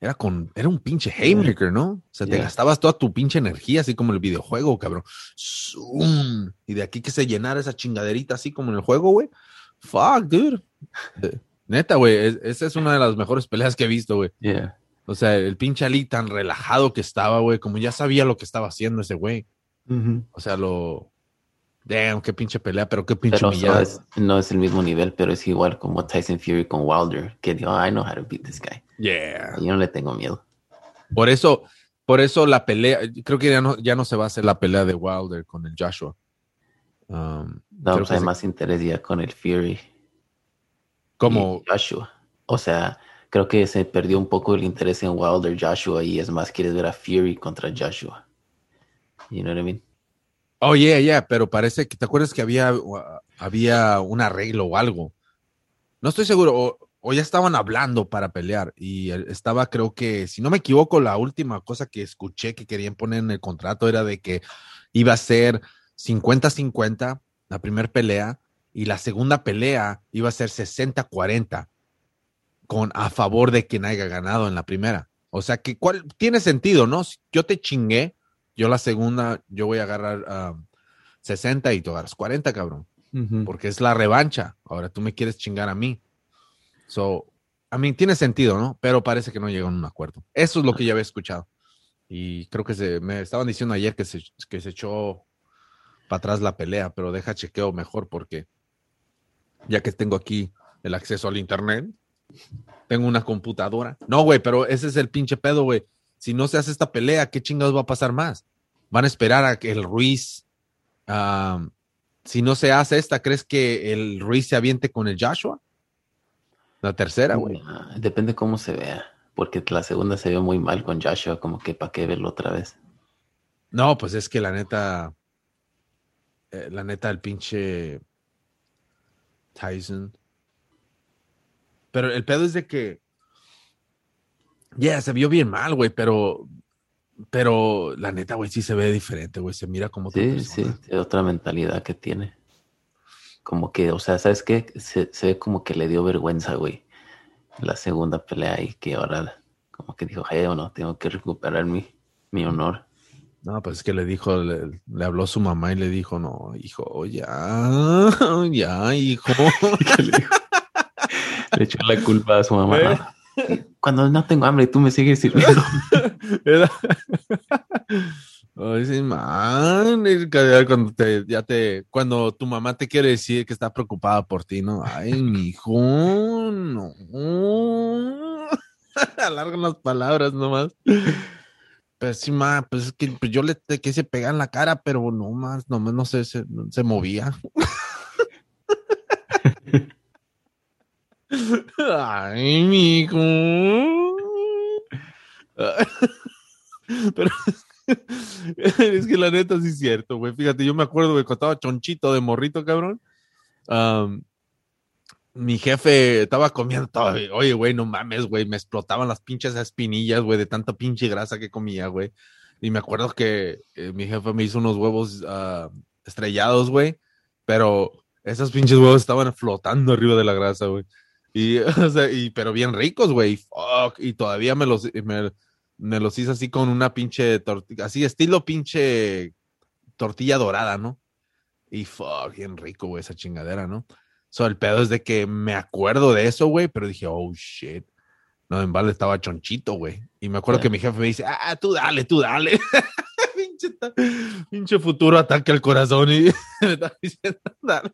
Speaker 1: era con, era un pinche haymaker, ¿no? O sea, te gastabas toda tu pinche energía, así como el videojuego, cabrón. Zoom. Y de aquí que se llenara esa chingaderita así como en el juego, güey. Fuck, dude. Neta, güey, es- esa es una de las mejores peleas que he visto, güey.
Speaker 2: Yeah.
Speaker 1: O sea, el pinche Ali tan relajado que estaba, güey, como ya sabía lo que estaba haciendo ese güey. O sea, lo. Damn, qué pinche pelea, pero qué pinche
Speaker 2: Pero no es, no es el mismo nivel, pero es igual como Tyson Fury con Wilder, que dijo, I know how to beat this guy.
Speaker 1: Yeah.
Speaker 2: Y yo no le tengo miedo.
Speaker 1: Por eso, por eso la pelea, creo que ya no, ya no se va a hacer la pelea de Wilder con el Joshua. Um,
Speaker 2: No, pues hay
Speaker 1: se-
Speaker 2: más interés ya con el Fury.
Speaker 1: como,
Speaker 2: Joshua. O sea, creo que se perdió un poco el interés en Wilder Joshua y es más, quieres ver a Fury contra Joshua. You know what I mean?
Speaker 1: Oh yeah, yeah, pero parece que, ¿te acuerdas que había, uh, había un arreglo o algo? No estoy seguro, o, ya estaban hablando para pelear y estaba, creo que, si no me equivoco, la última cosa que escuché que querían poner en el contrato era de que iba a ser 50-50 la primera pelea y la segunda pelea iba a ser 60-40 con a favor de quien haya ganado en la primera. O sea que cuál tiene sentido, ¿no? Yo te chingué, yo la segunda, yo voy a agarrar ah, 60 y tú agarras 40, cabrón porque es la revancha. Ahora tú me quieres chingar a mí. So, a mí tiene sentido, ¿no? Pero parece que no llegaron a un acuerdo. Eso es lo que ya había escuchado. Y creo que se, me estaban diciendo ayer que se, que se echó para atrás la pelea, pero deja chequeo mejor porque ya que tengo aquí el acceso al internet, tengo una computadora. No, güey, pero ese es el pinche pedo, güey. Si no se hace esta pelea, ¿qué chingados va a pasar más? Van a esperar a que el Ruiz si no se hace esta, ¿crees que el Ruiz se aviente con el Joshua? La tercera, güey.
Speaker 2: Depende cómo se vea. Porque la segunda se ve muy mal con Joshua, como que para qué verlo otra vez.
Speaker 1: No, pues es que la neta, eh, la neta, el pinche Tyson. Pero el pedo es de que, ya, se vio bien mal, güey, pero, pero la neta, güey, sí se ve diferente, güey, se mira como otra
Speaker 2: Sí, sí,
Speaker 1: persona.
Speaker 2: es otra mentalidad que tiene. Como que, o sea, ¿sabes qué? Se, se ve como que le dio vergüenza, güey. La segunda pelea y que ahora como que dijo, hey, no, tengo que recuperar mi, mi honor.
Speaker 1: No, pues es que le dijo, le, le habló su mamá y le dijo, no, hijo, ya, ya, hijo.
Speaker 2: Le echó la culpa a su mamá.
Speaker 1: ¿Eh?
Speaker 2: Cuando no tengo hambre, tú me sigues sirviendo.
Speaker 1: Ay, sí, man, cuando te, ya te, cuando tu mamá te quiere decir que está preocupada por ti, ¿no? Ay, mi hijo, no. Alargan las palabras nomás. Pues sí, ma, pues es que pues yo le te quise pegar en la cara, pero no más, nomás no sé, se, se movía. Ay, mijo. Pero es que la neta sí es cierto, güey. Fíjate, yo me acuerdo que cuando estaba chonchito de morrito, cabrón. mi jefe estaba comiendo todo. Oye, güey, no mames, güey. Me explotaban las pinches espinillas, güey, de tanta pinche grasa que comía, güey. Y me acuerdo que eh, mi jefe me hizo unos huevos ah, estrellados, güey. Pero esos pinches huevos estaban flotando arriba de la grasa, güey. Y, o sea, y, pero bien ricos, güey. Fuck. Y todavía me los, me, me los hice así con una pinche tortilla, así estilo pinche tortilla dorada, ¿no? Y fuck, bien rico, güey, esa chingadera, ¿no? So, el pedo es de que me acuerdo de eso, güey, pero dije, oh shit. No, en vale estaba chonchito, güey. Y me acuerdo que mi jefe me dice, ah, tú dale, tú dale. pinche, futuro ataque al corazón. Y me está diciendo, dale.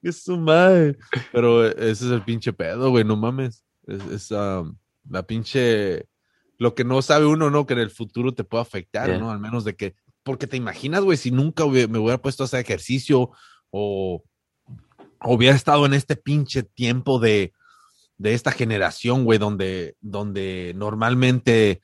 Speaker 1: Que es su madre. Pero ese es el pinche pedo, güey, no mames. Es, es, um, la pinche. Lo que no sabe uno, ¿no? Que en el futuro te puede afectar,
Speaker 2: Yeah.
Speaker 1: ¿no? Al menos de que. Porque te imaginas, güey, si nunca me hubiera puesto a hacer ejercicio o o hubiera estado en este pinche tiempo de, de esta generación, güey, donde, donde normalmente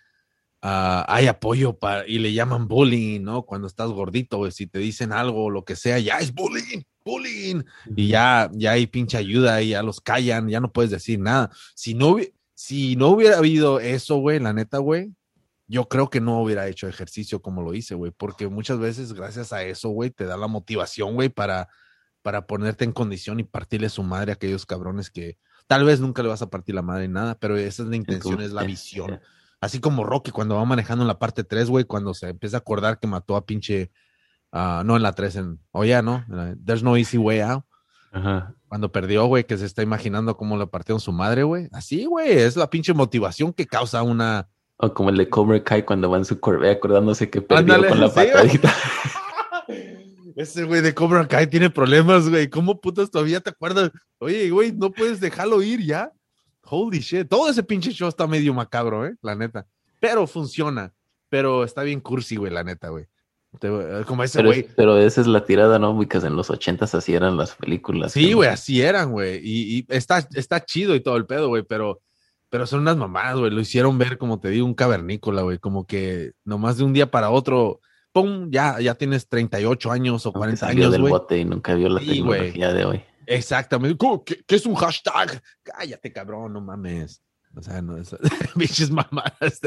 Speaker 1: ah, hay apoyo para, y le llaman bullying, ¿no? Cuando estás gordito, si te dicen algo, lo que sea, ya es bullying, bullying, y ya, ya hay pinche ayuda y ya los callan, ya no puedes decir nada. Si no, si no hubiera habido eso, güey, la neta, güey, yo creo que no hubiera hecho ejercicio como lo hice, güey, porque muchas veces gracias a eso, güey, te da la motivación, güey, para, para ponerte en condición y partirle su madre a aquellos cabrones que tal vez nunca le vas a partir la madre nada, pero esa es la intención, es la visión. Así como Rocky cuando va manejando en la parte 3, güey, cuando se empieza a acordar que mató a pinche, ah, no en la 3, en, oh ya, ¿no? En la- There's no easy way out.
Speaker 2: Ajá.
Speaker 1: Cuando perdió, güey, que se está imaginando cómo le partieron su madre, güey. Así, güey, es la pinche motivación que causa una...
Speaker 2: O como el de Cobra Kai cuando va en su Corvette acordándose que perdió
Speaker 1: Ándale,
Speaker 2: con la
Speaker 1: sí,
Speaker 2: patadita.
Speaker 1: Ese güey de Cobra Kai tiene problemas, güey. ¿Cómo putas todavía te acuerdas? Oye, güey, no puedes dejarlo ir ya. Holy shit. Todo ese pinche show está medio macabro, ¿eh? La neta. Pero funciona. Pero está bien cursi, güey, la neta, güey. Como ese
Speaker 2: Pero,
Speaker 1: güey.
Speaker 2: pero esa es la tirada, ¿no? Porque en los ochentas así eran las películas.
Speaker 1: Sí, güey, así eran, güey. Y, y está, está chido y todo el pedo, güey, pero, pero son unas mamadas, güey. Lo hicieron ver, como te digo, un cavernícola, güey. Como que nomás de un día para otro, ¡pum! Ya, ya tienes 38 años o
Speaker 2: Aunque
Speaker 1: 40
Speaker 2: salió
Speaker 1: años,
Speaker 2: del
Speaker 1: güey.
Speaker 2: bote y nunca vio la
Speaker 1: Sí, güey.
Speaker 2: tecnología de hoy.
Speaker 1: Exactamente. ¿Qué, es un hashtag? Cállate, cabrón, no mames. O sea, no es. pinches mamadas.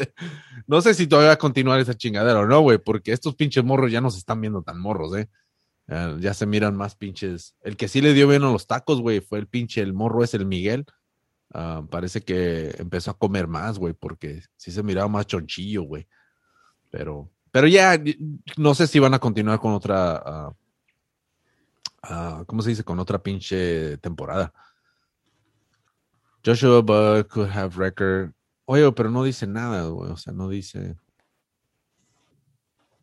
Speaker 1: No sé si todavía va a continuar esa chingadera o no, güey, porque estos pinches morros ya no se están viendo tan morros, ¿eh? Ya, ya se miran más pinches. El que sí le dio bien a los tacos, güey, fue el pinche, el morro es el Miguel. Ah, parece que empezó a comer más, güey, porque sí se miraba más chonchillo, güey. Pero, pero ya, no sé si van a continuar con otra. ah, ah, ¿Cómo se dice? Con otra pinche temporada. Joshua Buck could have record. Oye, pero no dice nada, güey. O sea, no dice.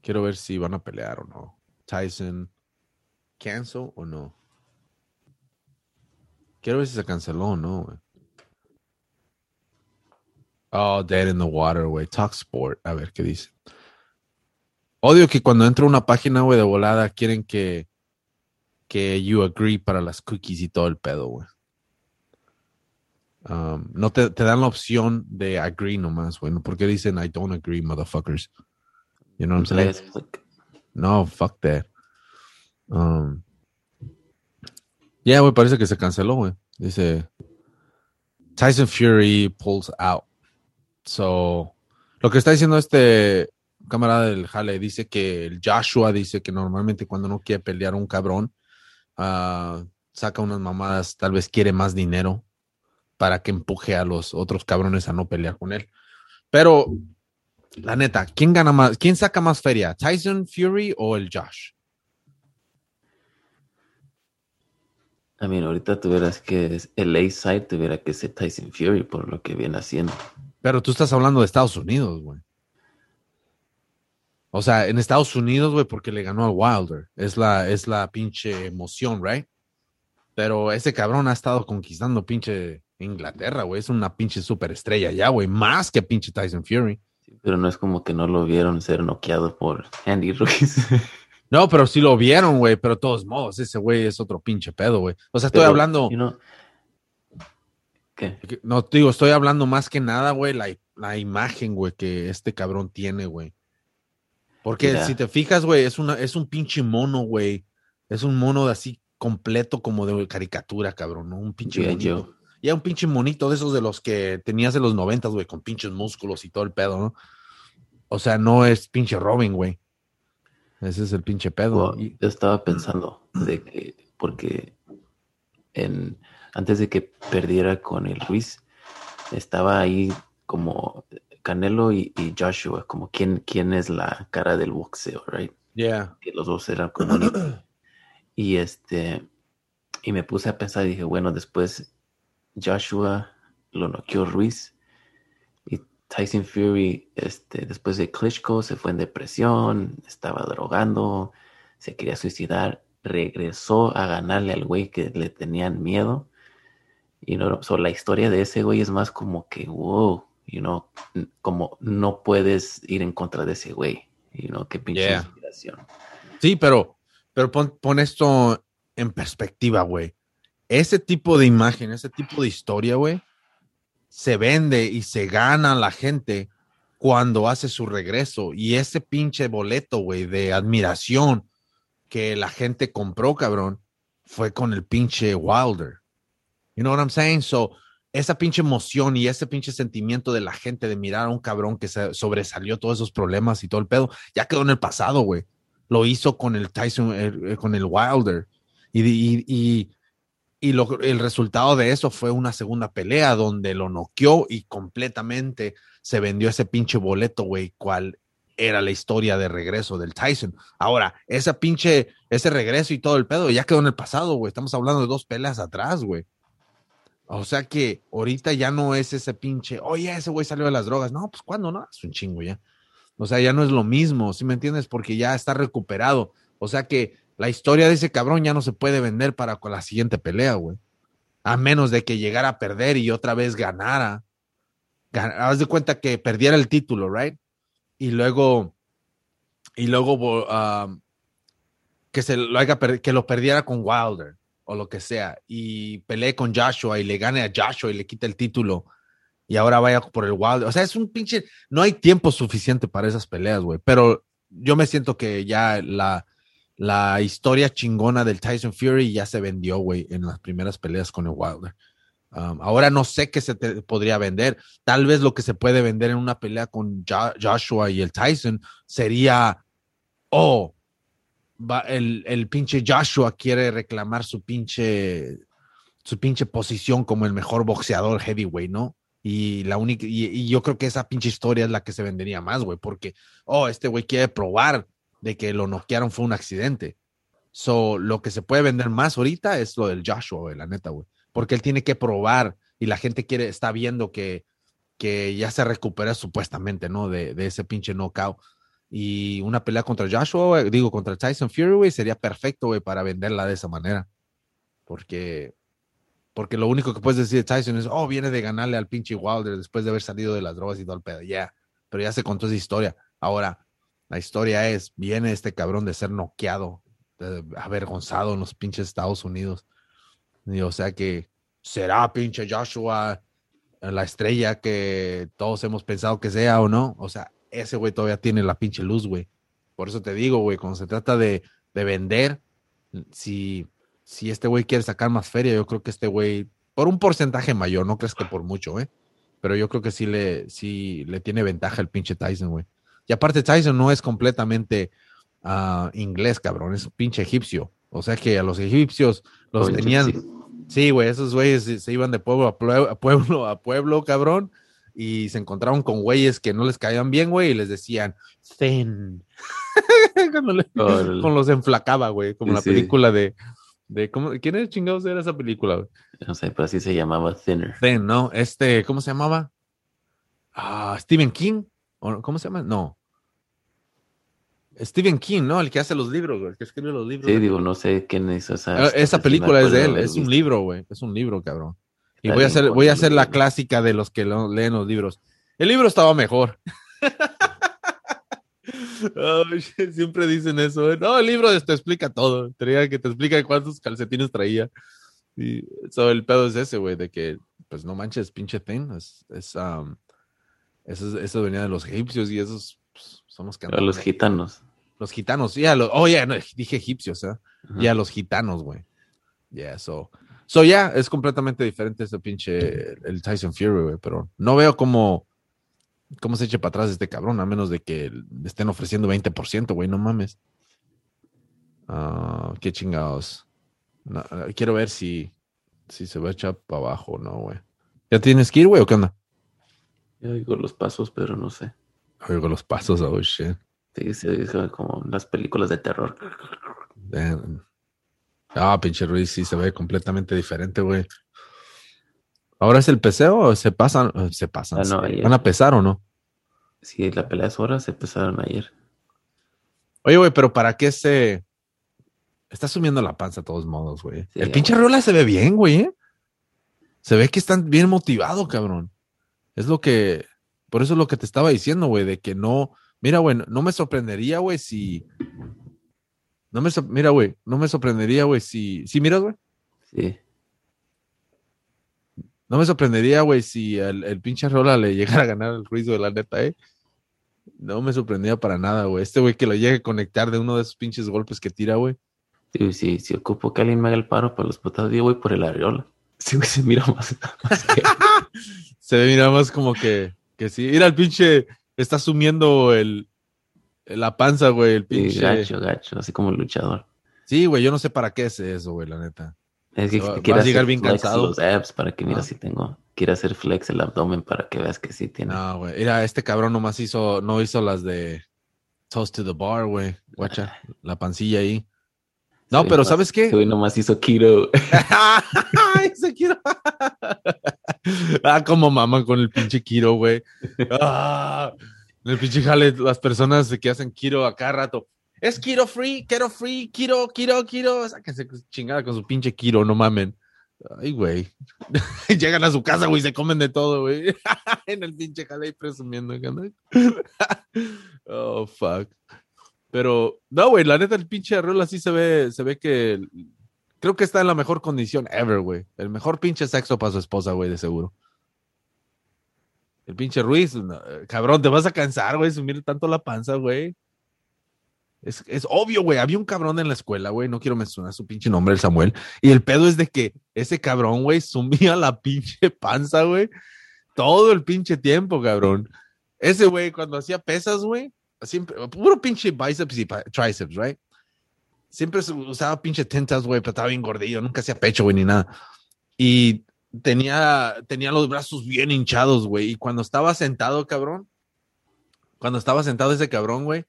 Speaker 1: Quiero ver si van a pelear o no. Tyson, cancel o no. Quiero ver si se canceló o no, güey. Oh, Dead in the Water, güey. Talk Sport. A ver qué dice. Odio que cuando entro a una página, güey, de volada, quieren que, que you agree para las cookies y todo el pedo, güey. Um, no te, te dan la opción de agree nomás, güey. ¿no? Porque dicen I don't agree, motherfuckers. You know what I'm saying? No, fuck that. Um, yeah, güey, parece que se canceló, güey. Dice Tyson Fury pulls out. So, lo que está diciendo este camarada del Jale dice que el Joshua dice que normalmente cuando no quiere pelear un cabrón, ah, saca unas mamadas, tal vez quiere más dinero para que empuje a los otros cabrones a no pelear con él. Pero, la neta, ¿quién gana más? ¿Quién saca más feria? ¿Tyson Fury o el Josh?
Speaker 2: I mean, ahorita tuvieras que, el A-side tuviera que ser Tyson Fury por lo que viene haciendo.
Speaker 1: Pero tú estás hablando de Estados Unidos, güey. O sea, en Estados Unidos, güey, porque le ganó al Wilder. Es la, es la pinche emoción, right? Pero ese cabrón ha estado conquistando pinche Inglaterra, güey. Es una pinche superestrella ya, güey. Más que pinche Tyson Fury.
Speaker 2: Pero no es como que no lo vieron ser noqueado por Andy Ruiz.
Speaker 1: No, pero sí lo vieron, güey. Pero de todos modos, ese güey es otro pinche pedo, güey. O sea, estoy
Speaker 2: Pero,
Speaker 1: hablando.
Speaker 2: you know, ¿Qué?
Speaker 1: No, te digo, estoy hablando más que nada, güey, la, la imagen, güey, que este cabrón tiene, güey. Porque si te fijas, güey, es, una, es un pinche mono, güey. Es un mono de así completo como de caricatura, cabrón, ¿no? Un pinche
Speaker 2: G.I.
Speaker 1: monito. Ya un pinche monito de esos de los que tenías en los noventas, güey, con pinches músculos y todo el pedo, ¿no? O sea, no es pinche Robin, güey. Ese es el pinche pedo.
Speaker 2: Well, yo estaba pensando de que, porque en, antes de que perdiera con el Ruiz, estaba ahí como Canelo y, y Joshua, como quién, quién es la cara del boxeo, right?
Speaker 1: yeah.
Speaker 2: Que los dos eran como. Y este, y me puse a pensar y dije, bueno, después Joshua lo noqueó Ruiz y Tyson Fury, este, después de Klitschko se fue en depresión, estaba drogando, se quería suicidar, regresó a ganarle al güey que le tenían miedo. Y no, so, la historia de ese güey es más como que, wow, you know, como no puedes ir en contra de ese güey, you know, qué pinche
Speaker 1: Yeah.
Speaker 2: inspiración.
Speaker 1: Sí, pero, pero pon, pon esto en perspectiva, güey. Ese tipo de imagen, ese tipo de historia, güey, se vende y se gana la gente cuando hace su regreso. Y ese pinche boleto, güey, de admiración que la gente compró, cabrón, fue con el pinche Wilder. You know what I'm saying? So, esa pinche emoción y ese pinche sentimiento de la gente de mirar a un cabrón que se sobresalió todos esos problemas y todo el pedo, ya quedó en el pasado, güey lo hizo con el Tyson, eh, eh, con el Wilder. Y, y, y, y lo- el resultado de eso fue una segunda pelea donde lo noqueó y completamente se vendió ese pinche boleto, güey, cuál era la historia de regreso del Tyson. Ahora, esa pinche, ese regreso y todo el pedo ya quedó en el pasado, güey. Estamos hablando de dos peleas atrás, güey. O sea que ahorita ya no es ese pinche, oye, ese güey salió de las drogas. No, pues cuándo, no, es un chingo ya. O sea, ya no es lo mismo, ¿sí me entiendes? Porque ya está recuperado. O sea que la historia de ese cabrón ya no se puede vender para con la siguiente pelea, güey. A menos de que llegara a perder y otra vez ganara. Gan- Haz de cuenta que perdiera el título, right? Y luego, y luego que se lo haga que lo perdiera con Wilder o lo que sea y pelee con Joshua y le gane a Joshua y le quite el título y ahora vaya por el Wilder. O sea, es un pinche, no hay tiempo suficiente para esas peleas, güey. Pero yo me siento que ya la, la historia chingona del Tyson Fury ya se vendió, güey, en las primeras peleas con el Wilder. Um, ahora no sé qué se te podría vender. Tal vez lo que se puede vender en una pelea con Jo- Joshua y el Tyson sería, oh, va, el, el pinche Joshua quiere reclamar su pinche, su pinche posición como el mejor boxeador heavyweight, ¿no? Y la única, y, yo creo que esa pinche historia es la que se vendería más, güey, porque, oh, este güey quiere probar de que lo noquearon fue un accidente. So, lo que se puede vender más ahorita es lo del Joshua, güey, la neta, güey. Porque él tiene que probar y la gente quiere, está viendo que, que ya se recupera supuestamente, ¿no? De, de ese pinche knockout. Y una pelea contra Joshua, digo, contra Tyson Fury, sería perfecto, güey, para venderla de esa manera. Porque, porque lo único que puedes decir de Tyson es, oh, viene de ganarle al pinche Wilder después de haber salido de las drogas y todo el pedo. Ya, pero ya se contó esa historia. Ahora, la historia es, viene este cabrón de ser noqueado, de- avergonzado en los pinches Estados Unidos. Y, o sea que será pinche Joshua la estrella que todos hemos pensado que sea o no. O sea, ese güey todavía tiene la pinche luz, güey. Por eso te digo, güey, cuando se trata de, de vender, si, si este güey quiere sacar más feria, yo creo que este güey, por un porcentaje mayor, no crees que por mucho, ¿eh? Pero yo creo que sí le, sí le tiene ventaja el pinche Tyson, güey. Y aparte Tyson no es completamente ah, inglés, cabrón, es un pinche egipcio. O sea que a los egipcios los tenían...
Speaker 2: sí.
Speaker 1: Sí, güey, esos güeyes se, se iban de pueblo a pueblo a pueblo, cabrón, y se encontraron con güeyes que no les caían bien, güey, y les decían. Cuando le-
Speaker 2: Órale.
Speaker 1: con los enflacaba, güey, como la película de, de ¿cómo, ¿quién es chingados era esa película? güey?
Speaker 2: No sé, pero así se llamaba Thinner.
Speaker 1: Thin, ¿no? Este, ¿cómo se llamaba? Ah, Stephen King, ¿O? ¿cómo se llama? No. Stephen King, ¿no? El que hace los libros, güey, el que escribe los libros.
Speaker 2: Sí, digo, no sé quién hizo esa.
Speaker 1: Eh, Esa película es de él, es un libro, güey, es un libro, cabrón. Y voy a hacer, voy a hacer la clásica de los que lo- leen los libros. El libro estaba mejor. Siempre dicen eso. ¿eh? No, el libro te explica todo. Traía que te explica cuántos calcetines traía. Y so, el pedo es ese, güey, de que pues no manches, pinche thing. Es, es, um, eso, eso venía de los egipcios y esos pues, son los que
Speaker 2: los gitanos.
Speaker 1: Los gitanos, ya, lo- oh, ya, no, dije egipcios, ¿eh? Ya, los gitanos, güey. Yeah, so. So, ya, es completamente diferente ese pinche, el Tyson Fury, güey, pero no veo cómo, cómo se eche para atrás este cabrón, a menos de que le estén ofreciendo 20%, güey, no mames. Ah, qué chingados. No, quiero ver si, si se va a echar para abajo o no, güey. ¿Ya tienes que ir, güey, o qué onda?
Speaker 2: Yo oigo los pasos, pero no sé.
Speaker 1: Oigo los pasos, oh, shit.
Speaker 2: Sí, oye como las películas de terror.
Speaker 1: Damn. Ah, pinche Ruiz, sí se ve completamente diferente, güey. ¿Ahora es el peseo o se pasan? eh, Se pasan.
Speaker 2: Ah, no.
Speaker 1: ¿Van a pesar o no?
Speaker 2: Sí, la pelea es hora, se empezaron ayer.
Speaker 1: Oye, güey, pero ¿para qué se. Está sumiendo la panza de todos modos, güey.
Speaker 2: Sí,
Speaker 1: el pinche. Rola se ve bien, güey. ¿eh? Se ve que están bien motivado, cabrón. Es lo que. Por eso es lo que te estaba diciendo, güey, de que no. Mira, güey, no me sorprendería, güey, si. No me. Mira, güey, no me sorprendería, güey, si. ¿Sí miras, güey?
Speaker 2: Sí.
Speaker 1: No me sorprendería, güey, si el, el pinche Rola le llegara a ganar el Ruiz, de la neta, ¿eh? No me sorprendería para nada, güey. Este güey que lo llegue a conectar de uno de esos pinches golpes que tira, güey.
Speaker 2: Sí, sí, si ocupo que alguien me haga el paro para los putados, yo voy por el areola. Sí, güey, se mira más. más que-
Speaker 1: Se mira, más como que, que sí. Mira, el pinche está sumiendo el, la panza, güey, el
Speaker 2: sí,
Speaker 1: pinche.
Speaker 2: gacho, gacho, así como luchador.
Speaker 1: Sí, güey, yo no sé para qué es eso, güey, la neta.
Speaker 2: Es que
Speaker 1: Va- vas
Speaker 2: quiere
Speaker 1: a llegar bien cansado.
Speaker 2: los abs para que mira
Speaker 1: Ah.
Speaker 2: si tengo. Quiere hacer flex el abdomen para que veas que sí tiene.
Speaker 1: No, güey. Mira, este cabrón nomás hizo, no hizo las de Toast to the Bar, güey. Guacha, la pancilla ahí. No,
Speaker 2: Sí,
Speaker 1: pero
Speaker 2: nomás-
Speaker 1: ¿sabes qué?
Speaker 2: Güey nomás hizo keto.
Speaker 1: Ese Kiro. ah, como maman con el pinche Kiro, güey. Ah, en el pinche jale, las personas que hacen Kiro a cada rato. Es Kiro free, Kiro free, Kiro, Kiro, Kiro. Sáquense chingada con su pinche Kiro, no mamen. Ay, güey. Llegan a su casa, güey, se comen de todo, güey. en el pinche jale presumiendo. oh, fuck. Pero, no, güey, la neta, el pinche arroz así se ve, se ve que creo que está en la mejor condición ever, güey. El mejor pinche sexo para su esposa, güey, de seguro. El pinche Ruiz, cabrón, te vas a cansar, güey, sumir tanto la panza, güey. Es, es obvio, güey. Había un cabrón en la escuela, güey. No quiero mencionar su pinche nombre, el Samuel. Y el pedo es de que ese cabrón, güey, sumía la pinche panza, güey. Todo el pinche tiempo, cabrón. Ese güey, cuando hacía pesas, güey, siempre, puro pinche bíceps y tríceps, right? Siempre usaba pinche tentas, güey, pero estaba bien gordillo, nunca hacía pecho, güey, ni nada. Y tenía, tenía los brazos bien hinchados, güey. Y cuando estaba sentado, cabrón, cuando estaba sentado ese cabrón, güey,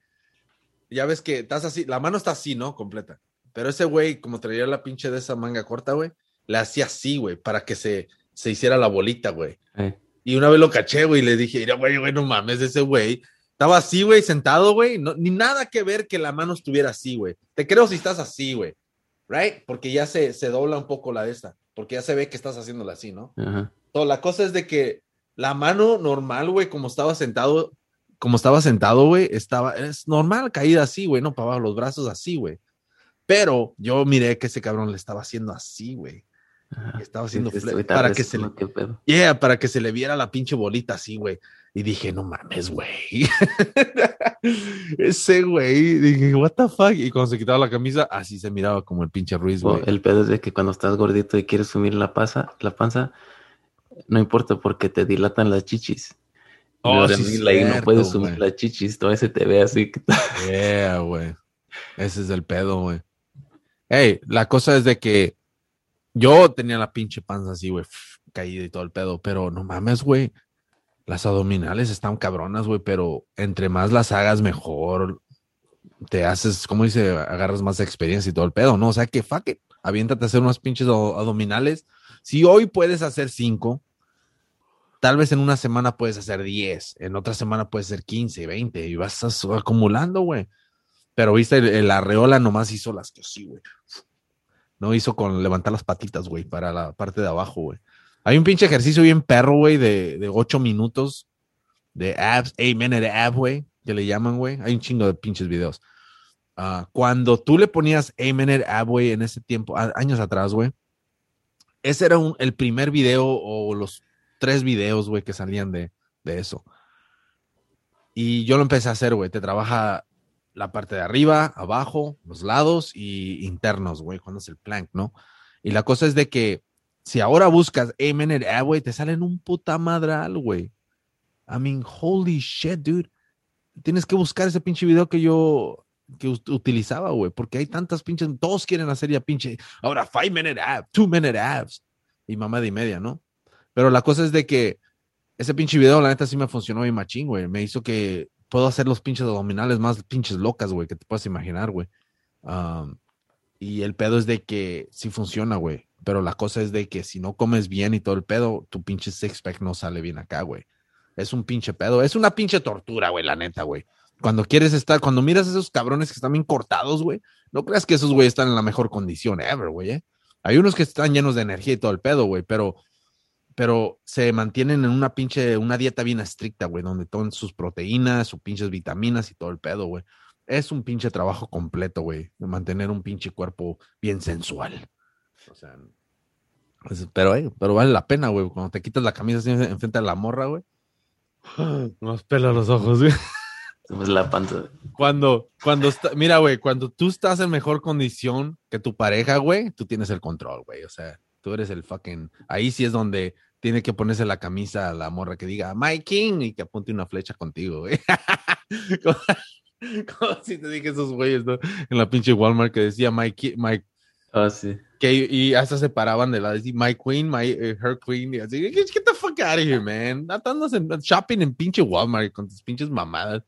Speaker 1: ya ves que estás así, la mano está así, ¿no? Completa. Pero ese güey, como traía la pinche de esa manga corta, güey, le hacía así, güey, para que se, se hiciera la bolita, güey.
Speaker 2: Eh,
Speaker 1: Y una vez lo caché, güey, y le dije, mira, güey, güey, no mames, ese güey. Estaba así, güey, sentado, güey. No, ni nada que ver que la mano estuviera así, güey. Te creo si estás así, güey. Right? Porque ya se, se dobla un poco la de esta. Porque ya se ve que estás haciéndola así, ¿no?
Speaker 2: ajá.
Speaker 1: Todo, la cosa es de que la mano normal, güey, como estaba sentado, como estaba sentado, güey, estaba, es normal, caída así, güey, no para abajo, los brazos así, güey. Pero yo miré que ese cabrón le estaba haciendo así, güey. Estaba haciendo
Speaker 2: Sí,
Speaker 1: para que se le, para que se le viera la pinche bolita así, güey. Y dije, no mames, güey. Ese güey, dije, what the fuck. Y cuando se quitaba la camisa, así se miraba como el pinche Ruiz, güey.
Speaker 2: el pedo es de que cuando estás gordito y quieres sumir la panza, la panza, no importa porque te dilatan las chichis.
Speaker 1: Oh, sí,
Speaker 2: no puedes sumir las chichis, todo ese te ve así.
Speaker 1: Yeah, güey. Ese es el pedo, güey. Hey, la cosa es de que yo tenía la pinche panza así, güey, caída y todo el pedo, pero no mames, güey. Las abdominales están cabronas, güey, pero entre más las hagas mejor, te haces, como dice, agarras más experiencia y todo el pedo, ¿no? O sea que fuck it, aviéntate a hacer unos pinches abdominales. Si hoy puedes hacer cinco, tal vez en una semana puedes hacer 10, en otra semana puedes hacer 15, 20 y vas as- acumulando, güey. Pero viste, el, el arreola nomás hizo las que sí, güey. No hizo con levantar las patitas, güey, para la parte de abajo, güey. Hay un pinche ejercicio bien perro, güey, de, de 8 minutos de abs, 8 minute ab, güey, que le llaman, güey. Hay un chingo de pinches videos. Ah, cuando tú le ponías 8 minute ab, güey, en ese tiempo, años atrás, güey, ese era un- el primer video o los tres videos, güey, que salían de, de eso. Y yo lo empecé a hacer, güey. Te trabaja la parte de arriba, abajo, los lados y internos, güey, cuando es el plank, ¿no? Y la cosa es de que si ahora buscas a minute ad, güey, te salen un puta madral, güey. I mean, holy shit, dude. Tienes que buscar ese pinche video que yo que ut- utilizaba, güey, porque hay tantas pinches, todos quieren hacer ya pinche, ahora five minute ab, two minute abs y mamá de y media, ¿no? Pero la cosa es de que ese pinche video, la neta, sí me funcionó bien machín, güey. Me hizo que puedo hacer los pinches abdominales más pinches locas, güey, que te puedas imaginar, güey. Um, y el pedo es de que sí funciona, güey. Pero la cosa es de que si no comes bien y todo el pedo, tu pinche six pack no sale bien acá, güey. Es un pinche pedo. Es una pinche tortura, güey, la neta, güey. Cuando quieres estar, cuando miras a esos cabrones que están bien cortados, güey, no creas que esos güey están en la mejor condición ever, güey. ¿eh? Hay unos que están llenos de energía y todo el pedo, güey, pero, pero se mantienen en una pinche, una dieta bien estricta, güey, donde toman sus proteínas, sus pinches vitaminas y todo el pedo, güey. Es un pinche trabajo completo, güey, de mantener un pinche cuerpo bien sensual. O sea, pues, pero, eh, pero vale la pena, güey, cuando te quitas la camisa así enfrente de la morra, güey. Nos pela los ojos, güey.
Speaker 2: Pues la panza.
Speaker 1: Cuando, cuando está, mira, güey, cuando tú estás en mejor condición que tu pareja, güey, tú tienes el control, güey. O sea, tú eres el fucking. Ahí sí es donde tiene que ponerse la camisa a la morra que diga My King y que apunte una flecha contigo, güey. como, como si te dije esos güeyes, ¿no? En la pinche Walmart que decía My, Ki- my
Speaker 2: Ah, sí.
Speaker 1: Que y hasta se paraban de la decir My Queen, my eh, her Queen y así. Get, the fuck out of here, man. No andas en shopping en pinche Walmart con tus pinches mamadas.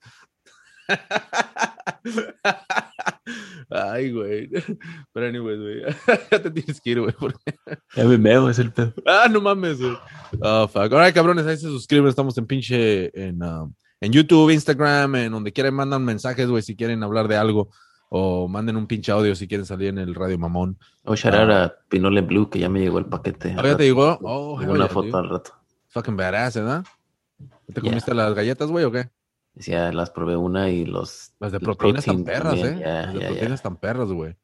Speaker 1: Ay, güey. Pero anyways, güey. ya te tienes que ir, güey. porque-
Speaker 2: Ya me meo, es el pedo.
Speaker 1: Ah, no mames, güey. Oh, fuck. Ahora, cabrones, ahí se suscriben. Estamos en pinche en, um, en YouTube, Instagram, en donde quieran mandan mensajes, güey, si quieren hablar de algo. O manden un pinche audio si quieren salir en el Radio Mamón.
Speaker 2: Voy a shout out a Pinole Blue, que ya me llegó el paquete.
Speaker 1: Ah, ya te digo. Oh,
Speaker 2: Llegó
Speaker 1: hell
Speaker 2: una foto al rato.
Speaker 1: Fucking badass, ¿verdad? ¿Te
Speaker 2: Yeah.
Speaker 1: comiste las galletas, güey, o qué?
Speaker 2: Decía, las probé una y los.
Speaker 1: Las de proteínas están
Speaker 2: protein
Speaker 1: perras,
Speaker 2: también,
Speaker 1: ¿eh? las de proteínas están perras, güey.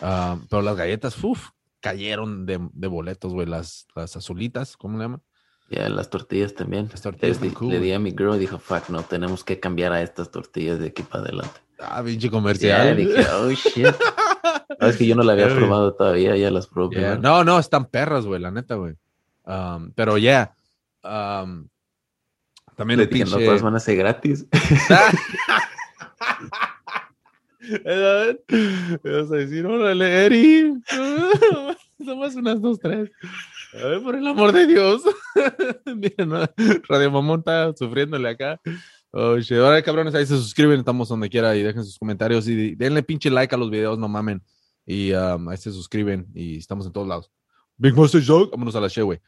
Speaker 1: Ah, pero las galletas, uff, cayeron de, de boletos, güey. Las, las azulitas, ¿cómo le llaman?
Speaker 2: Ya, las tortillas también.
Speaker 1: Las tortillas
Speaker 2: Le,
Speaker 1: cool,
Speaker 2: le di a mi girl y dijo, fuck, no, tenemos que cambiar a estas tortillas de aquí para adelante.
Speaker 1: Ah, pinche comercial.
Speaker 2: dije, oh shit. Sabes que yo no la había
Speaker 1: Yeah, güey.
Speaker 2: probado todavía, ya las probé.
Speaker 1: Yeah. No, no, están perras, güey, la neta, güey. Um, pero ya. um, también
Speaker 2: no todas van a ser gratis.
Speaker 1: Vas a decir, órale, Eri. Somos unas dos, tres. A ver, por el amor de Dios. ¿no? Radio Mamón está sufriéndole acá. Oh, shit. Ahora, cabrones, ahí se suscriben, estamos donde quiera y dejen sus comentarios y denle pinche like a los videos, no mamen. Y um, ahí se suscriben y estamos en todos lados. Big Monster Joke, vámonos a la show, güey.